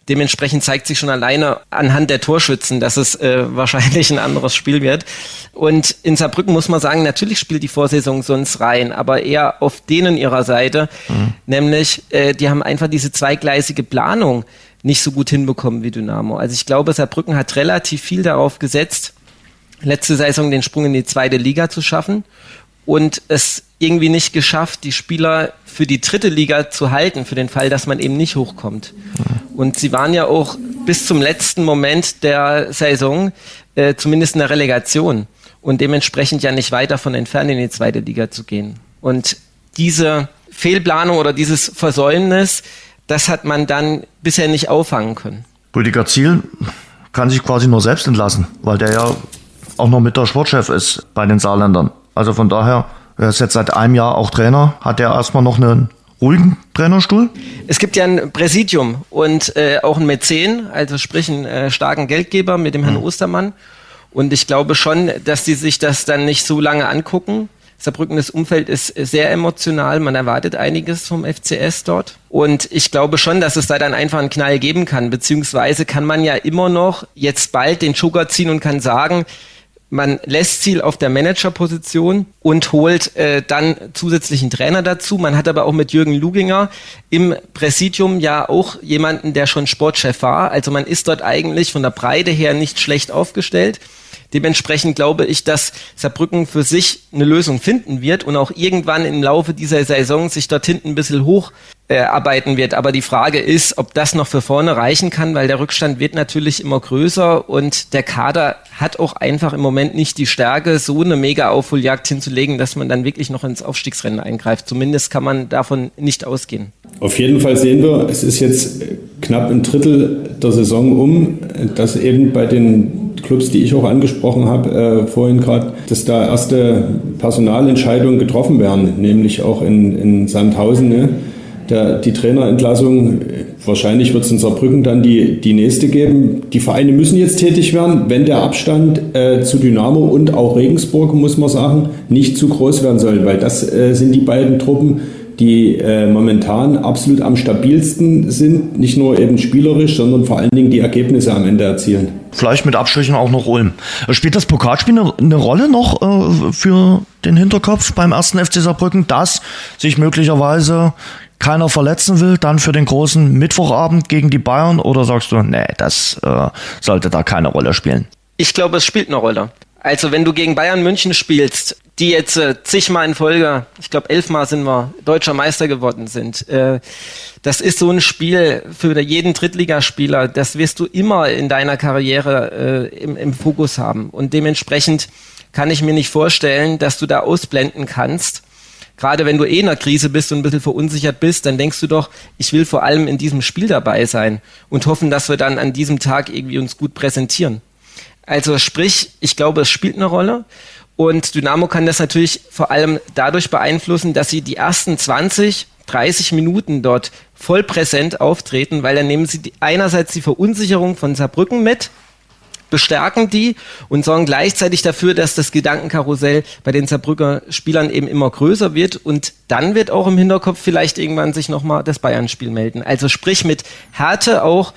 Dementsprechend zeigt sich schon alleine anhand der Torschützen, dass es äh, wahrscheinlich ein anderes Spiel wird. Und in Saarbrücken muss man sagen, natürlich spielt die Vorsaison sonst rein, aber eher auf denen ihrer Seite. Mhm. Nämlich, äh, die haben einfach diese zweigleisige Planung nicht so gut hinbekommen wie Dynamo. Also ich glaube, Saarbrücken hat relativ viel darauf gesetzt, letzte Saison den Sprung in die zweite Liga zu schaffen und es irgendwie nicht geschafft, die Spieler für die dritte Liga zu halten, für den Fall, dass man eben nicht hochkommt. Und sie waren ja auch bis zum letzten Moment der Saison äh, zumindest in der Relegation und dementsprechend ja nicht weit davon entfernt, in die zweite Liga zu gehen. Und diese Fehlplanung oder dieses Versäumnis, das hat man dann bisher nicht auffangen können. Rüdiger Ziel kann sich quasi nur selbst entlassen, weil der ja auch noch mit der Sportchef ist bei den Saarländern. Also von daher, er ist jetzt seit einem Jahr auch Trainer, hat er erstmal noch einen ruhigen Trainerstuhl? Es gibt ja ein Präsidium und äh, auch ein Mäzen, also sprich einen äh, starken Geldgeber mit dem Herrn mhm. Ostermann. Und ich glaube schon, dass die sich das dann nicht so lange angucken. Saarbrücken, das Umfeld ist sehr emotional. Man erwartet einiges vom FCS dort. Und ich glaube schon, dass es da dann einfach einen Knall geben kann. Beziehungsweise kann man ja immer noch jetzt bald den Joker ziehen und kann sagen, man lässt Ziel auf der Managerposition und holt äh, dann zusätzlichen Trainer dazu. Man hat aber auch mit Jürgen Luginger im Präsidium ja auch jemanden, der schon Sportchef war. Also man ist dort eigentlich von der Breite her nicht schlecht aufgestellt. Dementsprechend glaube ich, dass Saarbrücken für sich eine Lösung finden wird und auch irgendwann im Laufe dieser Saison sich dort hinten ein bisschen hoch äh, arbeiten wird. Aber die Frage ist, ob das noch für vorne reichen kann, weil der Rückstand wird natürlich immer größer und der Kader hat auch einfach im Moment nicht die Stärke, so eine mega Aufholjagd hinzulegen, dass man dann wirklich noch ins Aufstiegsrennen eingreift. Zumindest kann man davon nicht ausgehen. Auf jeden Fall sehen wir, es ist jetzt knapp ein Drittel der Saison um, dass eben bei den Clubs, die ich auch angesprochen habe äh, vorhin gerade, dass da erste Personalentscheidungen getroffen werden, nämlich auch in, in Sandhausen. Ne? Der, die Trainerentlassung, wahrscheinlich wird es in Saarbrücken dann die, die nächste geben. Die Vereine müssen jetzt tätig werden, wenn der Abstand äh, zu Dynamo und auch Regensburg, muss man sagen, nicht zu groß werden soll, weil das äh, sind die beiden Truppen, die äh, momentan absolut am stabilsten sind, nicht nur eben spielerisch, sondern vor allen Dingen die Ergebnisse am Ende erzielen. Vielleicht mit Abstrichen auch noch Ulm. Spielt das Pokalspiel eine, eine Rolle noch äh, für den Hinterkopf beim ersten FC Saarbrücken, dass sich möglicherweise keiner verletzen will, dann für den großen Mittwochabend gegen die Bayern? Oder sagst du, nee, das äh, sollte da keine Rolle spielen? Ich glaube, es spielt eine Rolle. Also wenn du gegen Bayern München spielst, die jetzt äh, zigmal in Folge, ich glaube elfmal sind wir deutscher Meister geworden sind. Äh, das ist so ein Spiel für jeden Drittligaspieler, das wirst du immer in deiner Karriere äh, im, im Fokus haben. Und dementsprechend kann ich mir nicht vorstellen, dass du da ausblenden kannst. Gerade wenn du eh in einer Krise bist und ein bisschen verunsichert bist, dann denkst du doch, ich will vor allem in diesem Spiel dabei sein und hoffen, dass wir dann an diesem Tag irgendwie uns gut präsentieren. Also sprich, ich glaube, es spielt eine Rolle. Und Dynamo kann das natürlich vor allem dadurch beeinflussen, dass sie die ersten 20, 30 Minuten dort voll präsent auftreten, weil dann nehmen sie einerseits die Verunsicherung von Saarbrücken mit, bestärken die und sorgen gleichzeitig dafür, dass das Gedankenkarussell bei den Saarbrücker Spielern eben immer größer wird und dann wird auch im Hinterkopf vielleicht irgendwann sich nochmal das Bayern-Spiel melden. Also sprich mit Härte auch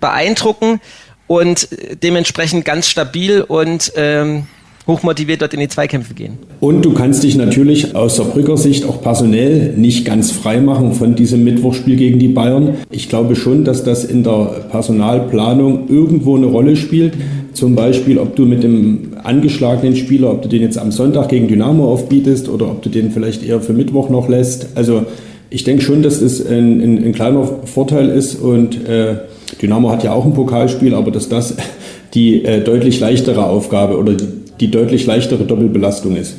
beeindrucken und dementsprechend ganz stabil und ähm, hochmotiviert dort in die Zweikämpfe gehen. Und du kannst dich natürlich aus der Brücker Sicht auch personell nicht ganz frei machen von diesem Mittwochspiel gegen die Bayern. Ich glaube schon, dass das in der Personalplanung irgendwo eine Rolle spielt. Zum Beispiel, ob du mit dem angeschlagenen Spieler, ob du den jetzt am Sonntag gegen Dynamo aufbietest oder ob du den vielleicht eher für Mittwoch noch lässt. Also ich denke schon, dass das ein, ein, ein kleiner Vorteil ist und äh, Dynamo hat ja auch ein Pokalspiel, aber dass das die äh, deutlich leichtere Aufgabe oder die, die deutlich leichtere Doppelbelastung ist.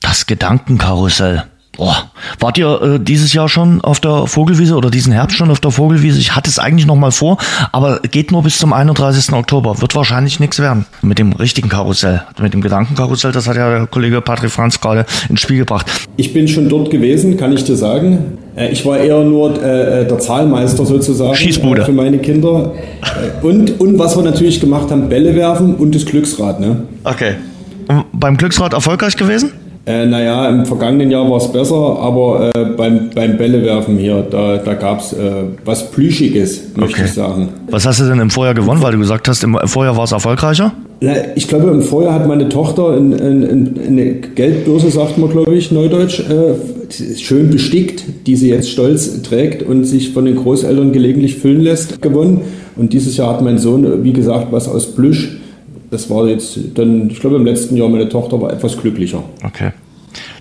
Das Gedankenkarussell. Boah, wart ihr äh, dieses Jahr schon auf der Vogelwiese oder diesen Herbst schon auf der Vogelwiese? Ich hatte es eigentlich noch mal vor, aber geht nur bis zum 31. Oktober. Wird wahrscheinlich nichts werden mit dem richtigen Karussell. Mit dem Gedankenkarussell, das hat ja der Kollege Patrick Franz gerade ins Spiel gebracht. Ich bin schon dort gewesen, kann ich dir sagen. Äh, ich war eher nur äh, der Zahlmeister sozusagen Schießbude. Äh, für meine Kinder. Äh, und, und was wir natürlich gemacht haben, Bälle werfen und das Glücksrad. Ne? Okay. Beim Glücksrad erfolgreich gewesen? Äh, naja, im vergangenen Jahr war es besser, aber äh, beim, beim Bällewerfen hier, da, da gab es äh, was Plüschiges, möchte Okay. ich sagen. Was hast du denn im Vorjahr gewonnen, weil du gesagt hast, im Vorjahr war es erfolgreicher? Na, ich glaube, im Vorjahr hat meine Tochter in, in, in, eine Geldbörse, sagt man, glaube ich, neudeutsch, äh, schön bestickt, die sie jetzt stolz trägt und sich von den Großeltern gelegentlich füllen lässt, gewonnen. Und dieses Jahr hat mein Sohn, wie gesagt, was aus Plüsch. Das war jetzt dann, ich glaube, im letzten Jahr meine Tochter war etwas glücklicher. Okay.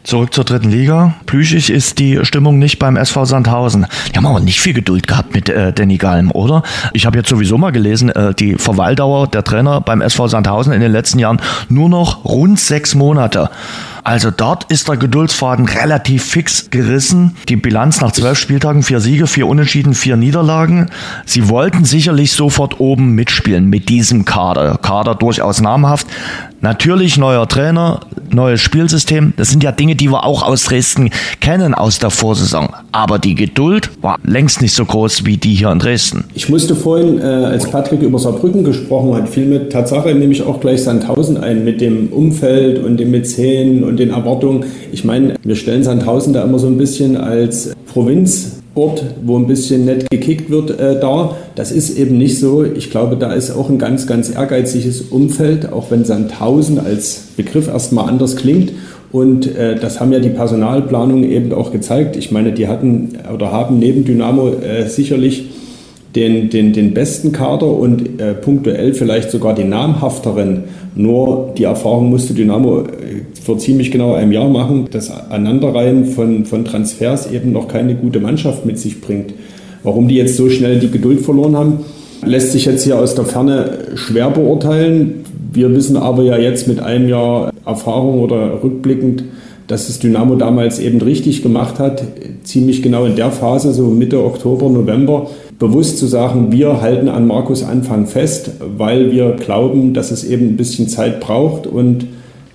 Zurück zur dritten Liga. Plüschig ist die Stimmung nicht beim SV Sandhausen. Die haben aber nicht viel Geduld gehabt mit äh, Danny Galm, oder? Ich habe jetzt sowieso mal gelesen, äh, die Verweildauer der Trainer beim SV Sandhausen in den letzten Jahren nur noch rund sechs Monate. Also dort ist der Geduldsfaden relativ fix gerissen. Die Bilanz nach zwölf Spieltagen, vier Siege, vier Unentschieden, vier Niederlagen. Sie wollten sicherlich sofort oben mitspielen mit diesem Kader. Kader durchaus namhaft. Natürlich neuer Trainer, neues Spielsystem. Das sind ja Dinge, die wir auch aus Dresden kennen aus der Vorsaison. Aber die Geduld war längst nicht so groß wie die hier in Dresden. Ich musste vorhin, äh, als Patrick über Saarbrücken gesprochen hat, fiel mir Tatsache nämlich auch gleich Sandhausen ein mit dem Umfeld und den Mäzenen und den Erwartungen. Ich meine, wir stellen Sandhausen da immer so ein bisschen als Provinzort, wo ein bisschen nett gekickt wird, äh, dar. Das ist eben nicht so. Ich glaube, da ist auch ein ganz, ganz ehrgeiziges Umfeld, auch wenn Sandhausen als Begriff erstmal anders klingt. Und äh, das haben ja die Personalplanungen eben auch gezeigt. Ich meine, die hatten oder haben neben Dynamo äh, sicherlich den, den, den besten Kader und äh, punktuell vielleicht sogar den namhafteren. Nur die Erfahrung musste Dynamo äh, vor ziemlich genau einem Jahr machen, dass Aneinanderreihen von, von Transfers eben noch keine gute Mannschaft mit sich bringt. Warum die jetzt so schnell die Geduld verloren haben, lässt sich jetzt hier aus der Ferne schwer beurteilen. Wir wissen aber ja jetzt mit einem Jahr Erfahrung oder rückblickend, dass es Dynamo damals eben richtig gemacht hat, ziemlich genau in der Phase, so Mitte Oktober, November, bewusst zu sagen, wir halten an Markus Anfang fest, weil wir glauben, dass es eben ein bisschen Zeit braucht und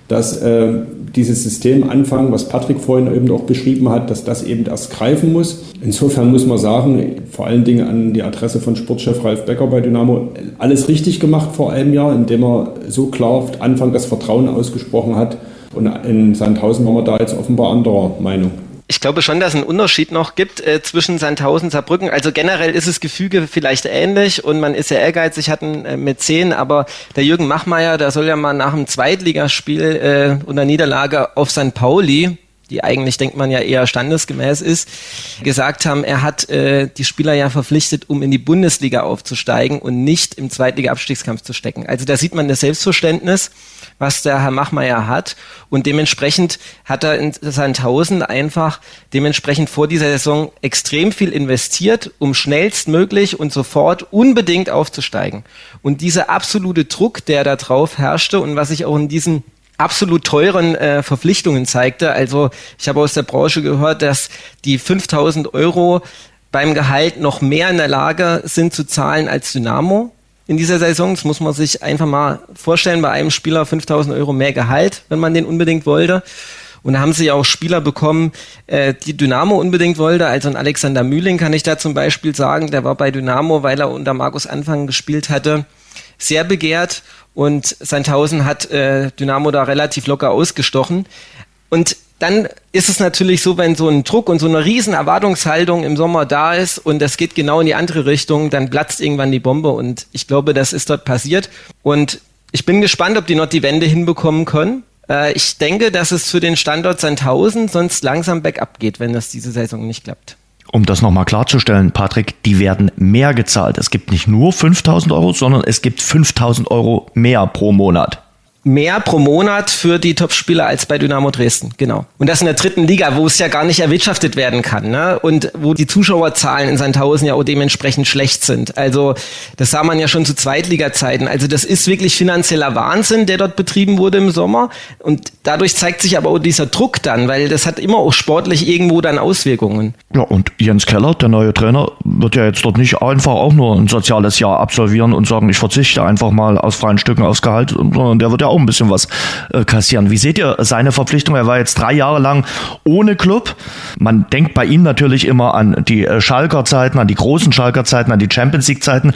dass äh, dieses System Anfang, was Patrick vorhin eben auch beschrieben hat, dass das eben erst greifen muss. Insofern muss man sagen, vor allen Dingen an die Adresse von Sportchef Ralf Becker bei Dynamo, alles richtig gemacht vor einem Jahr, indem er so klar Anfang das Vertrauen ausgesprochen hat. Und in Sandhausen waren wir da jetzt offenbar anderer Meinung. Ich glaube schon, dass es einen Unterschied noch gibt äh, zwischen Sandhausen und Saarbrücken. Also generell ist das Gefüge vielleicht ähnlich und man ist ja ehrgeizig, hat einen äh, Mäzen, aber der Jürgen Machmeier, der soll ja mal nach dem Zweitligaspiel äh, unter Niederlage auf St. Pauli, die eigentlich, denkt man ja, eher standesgemäß ist, gesagt haben, er hat äh, die Spieler ja verpflichtet, um in die Bundesliga aufzusteigen und nicht im Zweitliga-Abstiegskampf zu stecken. Also da sieht man das Selbstverständnis, was der Herr Machmeier hat und dementsprechend hat er in Sandhausen einfach dementsprechend vor dieser Saison extrem viel investiert, um schnellstmöglich und sofort unbedingt aufzusteigen. Und dieser absolute Druck, der da drauf herrschte und was ich auch in diesen absolut teuren äh, Verpflichtungen zeigte. Also ich habe aus der Branche gehört, dass die 5000 Euro beim Gehalt noch mehr in der Lage sind zu zahlen als Dynamo in dieser Saison. Das muss man sich einfach mal vorstellen, bei einem Spieler 5000 Euro mehr Gehalt, wenn man den unbedingt wollte. Und da haben sie ja auch Spieler bekommen, äh, die Dynamo unbedingt wollte. Also ein Alexander Mühling kann ich da zum Beispiel sagen, der war bei Dynamo, weil er unter Markus Anfang gespielt hatte, sehr begehrt und Sandhausen hat äh, Dynamo da relativ locker ausgestochen. Und dann ist es natürlich so, wenn so ein Druck und so eine riesen Erwartungshaltung im Sommer da ist und es geht genau in die andere Richtung, dann platzt irgendwann die Bombe und ich glaube, das ist dort passiert. Und ich bin gespannt, ob die noch die Wende hinbekommen können. Äh, ich denke, dass es für den Standort Sandhausen sonst langsam bergab geht, wenn das diese Saison nicht klappt. Um das nochmal klarzustellen, Patrick, die werden mehr gezahlt. Es gibt nicht nur 5000 Euro, sondern es gibt 5000 Euro mehr pro Monat mehr pro Monat für die Topspieler als bei Dynamo Dresden, genau. Und das in der dritten Liga, wo es ja gar nicht erwirtschaftet werden kann, ne? Und wo die Zuschauerzahlen in Sandhausen ja auch dementsprechend schlecht sind. Also das sah man ja schon zu Zweitliga-Zeiten. Also das ist wirklich finanzieller Wahnsinn, der dort betrieben wurde im Sommer. Und dadurch zeigt sich aber auch dieser Druck dann, weil das hat immer auch sportlich irgendwo dann Auswirkungen. Ja, und Jens Keller, der neue Trainer, wird ja jetzt dort nicht einfach auch nur ein soziales Jahr absolvieren und sagen, ich verzichte einfach mal aus freien Stücken aufs Gehalt, sondern der wird ja auch auch ein bisschen was äh, kassieren. Wie seht ihr seine Verpflichtung? Er war jetzt drei Jahre lang ohne Club. Man denkt bei ihm natürlich immer an die äh, Schalker Zeiten, an die großen Schalker Zeiten, an die Champions League Zeiten.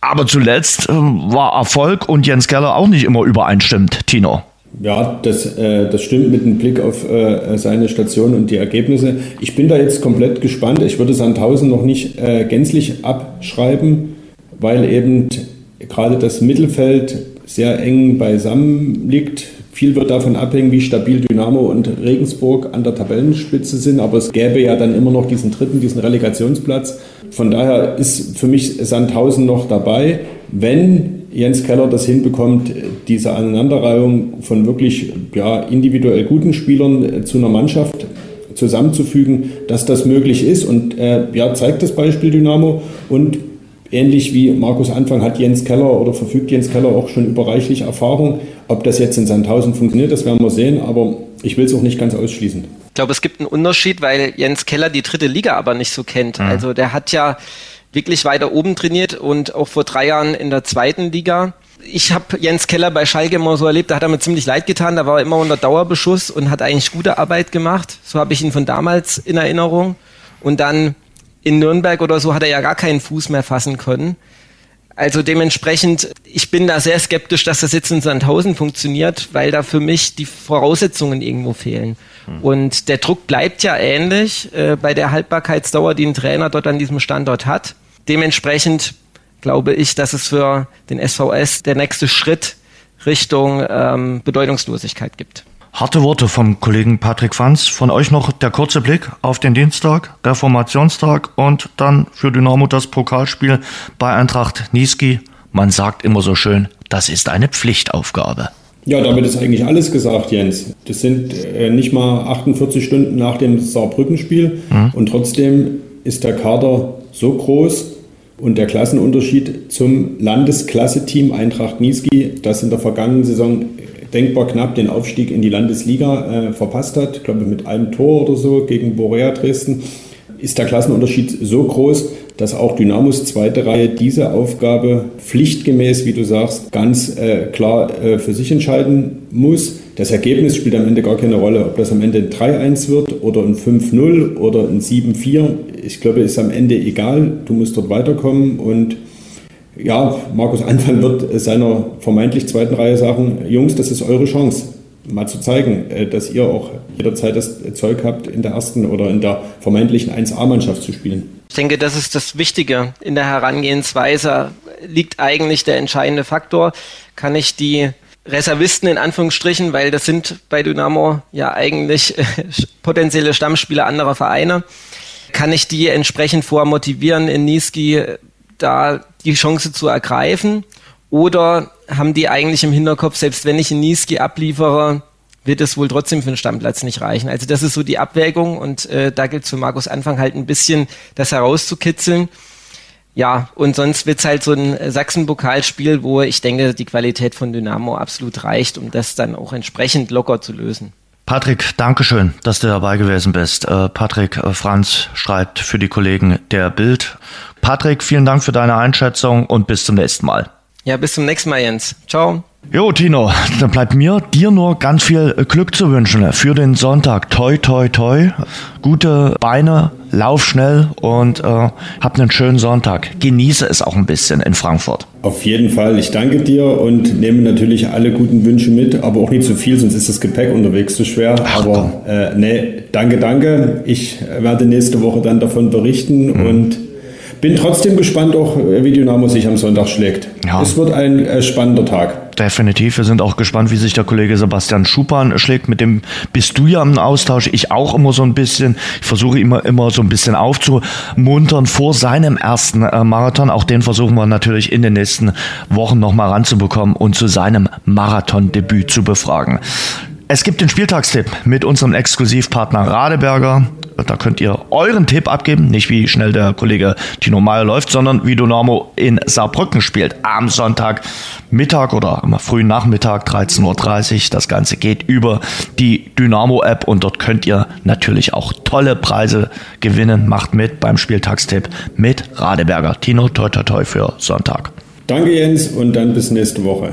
Aber zuletzt äh, war Erfolg und Jens Keller auch nicht immer übereinstimmt, Tino. Ja, das, äh, das stimmt mit dem Blick auf äh, seine Station und die Ergebnisse. Ich bin da jetzt komplett gespannt. Ich würde Sandhausen noch nicht äh, gänzlich abschreiben, weil eben gerade das Mittelfeld sehr eng beisammen liegt. Viel wird davon abhängen, wie stabil Dynamo und Regensburg an der Tabellenspitze sind, aber es gäbe ja dann immer noch diesen dritten, diesen Relegationsplatz. Von daher ist für mich Sandhausen noch dabei, wenn Jens Keller das hinbekommt, diese Aneinanderreihung von wirklich ja, individuell guten Spielern zu einer Mannschaft zusammenzufügen, dass das möglich ist und äh, ja, zeigt das Beispiel Dynamo und Ähnlich wie Markus Anfang hat Jens Keller oder verfügt Jens Keller auch schon über reichlich Erfahrung. Ob das jetzt in Sandhausen funktioniert, das werden wir sehen, aber ich will es auch nicht ganz ausschließen. Ich glaube, es gibt einen Unterschied, weil Jens Keller die dritte Liga aber nicht so kennt. Mhm. Also der hat ja wirklich weiter oben trainiert und auch vor drei Jahren in der zweiten Liga. Ich habe Jens Keller bei Schalke immer so erlebt, da hat er mir ziemlich leid getan, da war er immer unter Dauerbeschuss und hat eigentlich gute Arbeit gemacht. So habe ich ihn von damals in Erinnerung. Und dann in Nürnberg oder so hat er ja gar keinen Fuß mehr fassen können. Also dementsprechend, ich bin da sehr skeptisch, dass das jetzt in Sandhausen funktioniert, weil da für mich die Voraussetzungen irgendwo fehlen. Hm. Und der Druck bleibt ja ähnlich äh, bei der Haltbarkeitsdauer, die ein Trainer dort an diesem Standort hat. Dementsprechend glaube ich, dass es für den SVS der nächste Schritt Richtung ähm, Bedeutungslosigkeit gibt. Harte Worte vom Kollegen Patrick Franz. Von euch noch der kurze Blick auf den Dienstag, Reformationstag und dann für Dynamo das Pokalspiel bei Eintracht Niesky. Man sagt immer so schön, das ist eine Pflichtaufgabe. Ja, damit ist eigentlich alles gesagt, Jens. Das sind äh, nicht mal 48 Stunden nach dem Saarbrückenspiel mhm. und trotzdem ist der Kader so groß und der Klassenunterschied zum Landesklasse-Team Eintracht Niesky, das in der vergangenen Saison denkbar knapp den Aufstieg in die Landesliga äh, verpasst hat, ich glaube mit einem Tor oder so gegen Borea Dresden, ist der Klassenunterschied so groß, dass auch Dynamos zweite Reihe diese Aufgabe pflichtgemäß, wie du sagst, ganz äh, klar äh, für sich entscheiden muss. Das Ergebnis spielt am Ende gar keine Rolle, ob das am Ende ein 3-1 wird oder ein 5-0 oder ein 7-4. Ich glaube, ist am Ende egal. Du musst dort weiterkommen und ja, Markus Anfang wird seiner vermeintlich zweiten Reihe sagen, Jungs, das ist eure Chance. mal zu zeigen, äh, dass ihr auch jederzeit das Zeug habt, in der ersten oder in der vermeintlichen 1A-Mannschaft zu spielen. Ich denke, das ist das Wichtige in der Herangehensweise. Liegt eigentlich der entscheidende Faktor. Kann ich die Reservisten in Anführungsstrichen, weil das sind bei Dynamo ja eigentlich äh, potenzielle Stammspieler anderer Vereine, kann ich die entsprechend vormotivieren, in Niski da die Chance zu ergreifen? Oder haben die eigentlich im Hinterkopf, selbst wenn ich in Niski abliefere, wird es wohl trotzdem für den Stammplatz nicht reichen. Also das ist so die Abwägung und äh, da gilt es für Markus Anfang halt ein bisschen das herauszukitzeln. Ja, und sonst wird's halt so ein Sachsen-Pokalspiel, wo ich denke, die Qualität von Dynamo absolut reicht, um das dann auch entsprechend locker zu lösen. Patrick, Dankeschön, dass du dabei gewesen bist. Äh, Patrick äh, Franz schreibt für die Kollegen der Bild. Patrick, vielen Dank für deine Einschätzung und bis zum nächsten Mal. Ja, bis zum nächsten Mal, Jens. Ciao. Jo, Tino, dann bleibt mir dir nur ganz viel Glück zu wünschen für den Sonntag. Toi, toi, toi. Gute Beine, lauf schnell und äh, hab einen schönen Sonntag. Genieße es auch ein bisschen in Frankfurt. Auf jeden Fall. Ich danke dir und nehme natürlich alle guten Wünsche mit, aber auch nicht zu viel, sonst ist das Gepäck unterwegs zu schwer. Ach, aber äh, nee, danke, danke. Ich werde nächste Woche dann davon berichten mhm. und bin trotzdem gespannt auch, wie Dynamo sich am Sonntag schlägt. Ja. Es wird ein äh, spannender Tag. Definitiv. Wir sind auch gespannt, wie sich der Kollege Sebastian Schupan schlägt. Mit dem bist du ja im Austausch. Ich auch immer so ein bisschen. Ich versuche immer, immer so ein bisschen aufzumuntern vor seinem ersten äh, Marathon. Auch den versuchen wir natürlich in den nächsten Wochen nochmal ranzubekommen und zu seinem Marathondebüt zu befragen. Es gibt den Spieltagstipp mit unserem Exklusivpartner Radeberger. Da könnt ihr euren Tipp abgeben, nicht wie schnell der Kollege Tino Meyer läuft, sondern wie Dynamo in Saarbrücken spielt am Sonntag Mittag oder am frühen Nachmittag 13.30 Uhr. Das Ganze geht über die Dynamo-App und dort könnt ihr natürlich auch tolle Preise gewinnen. Macht mit beim Spieltagstipp mit Radeberger. Tino, toi toi toi für Sonntag. Danke Jens und dann bis nächste Woche.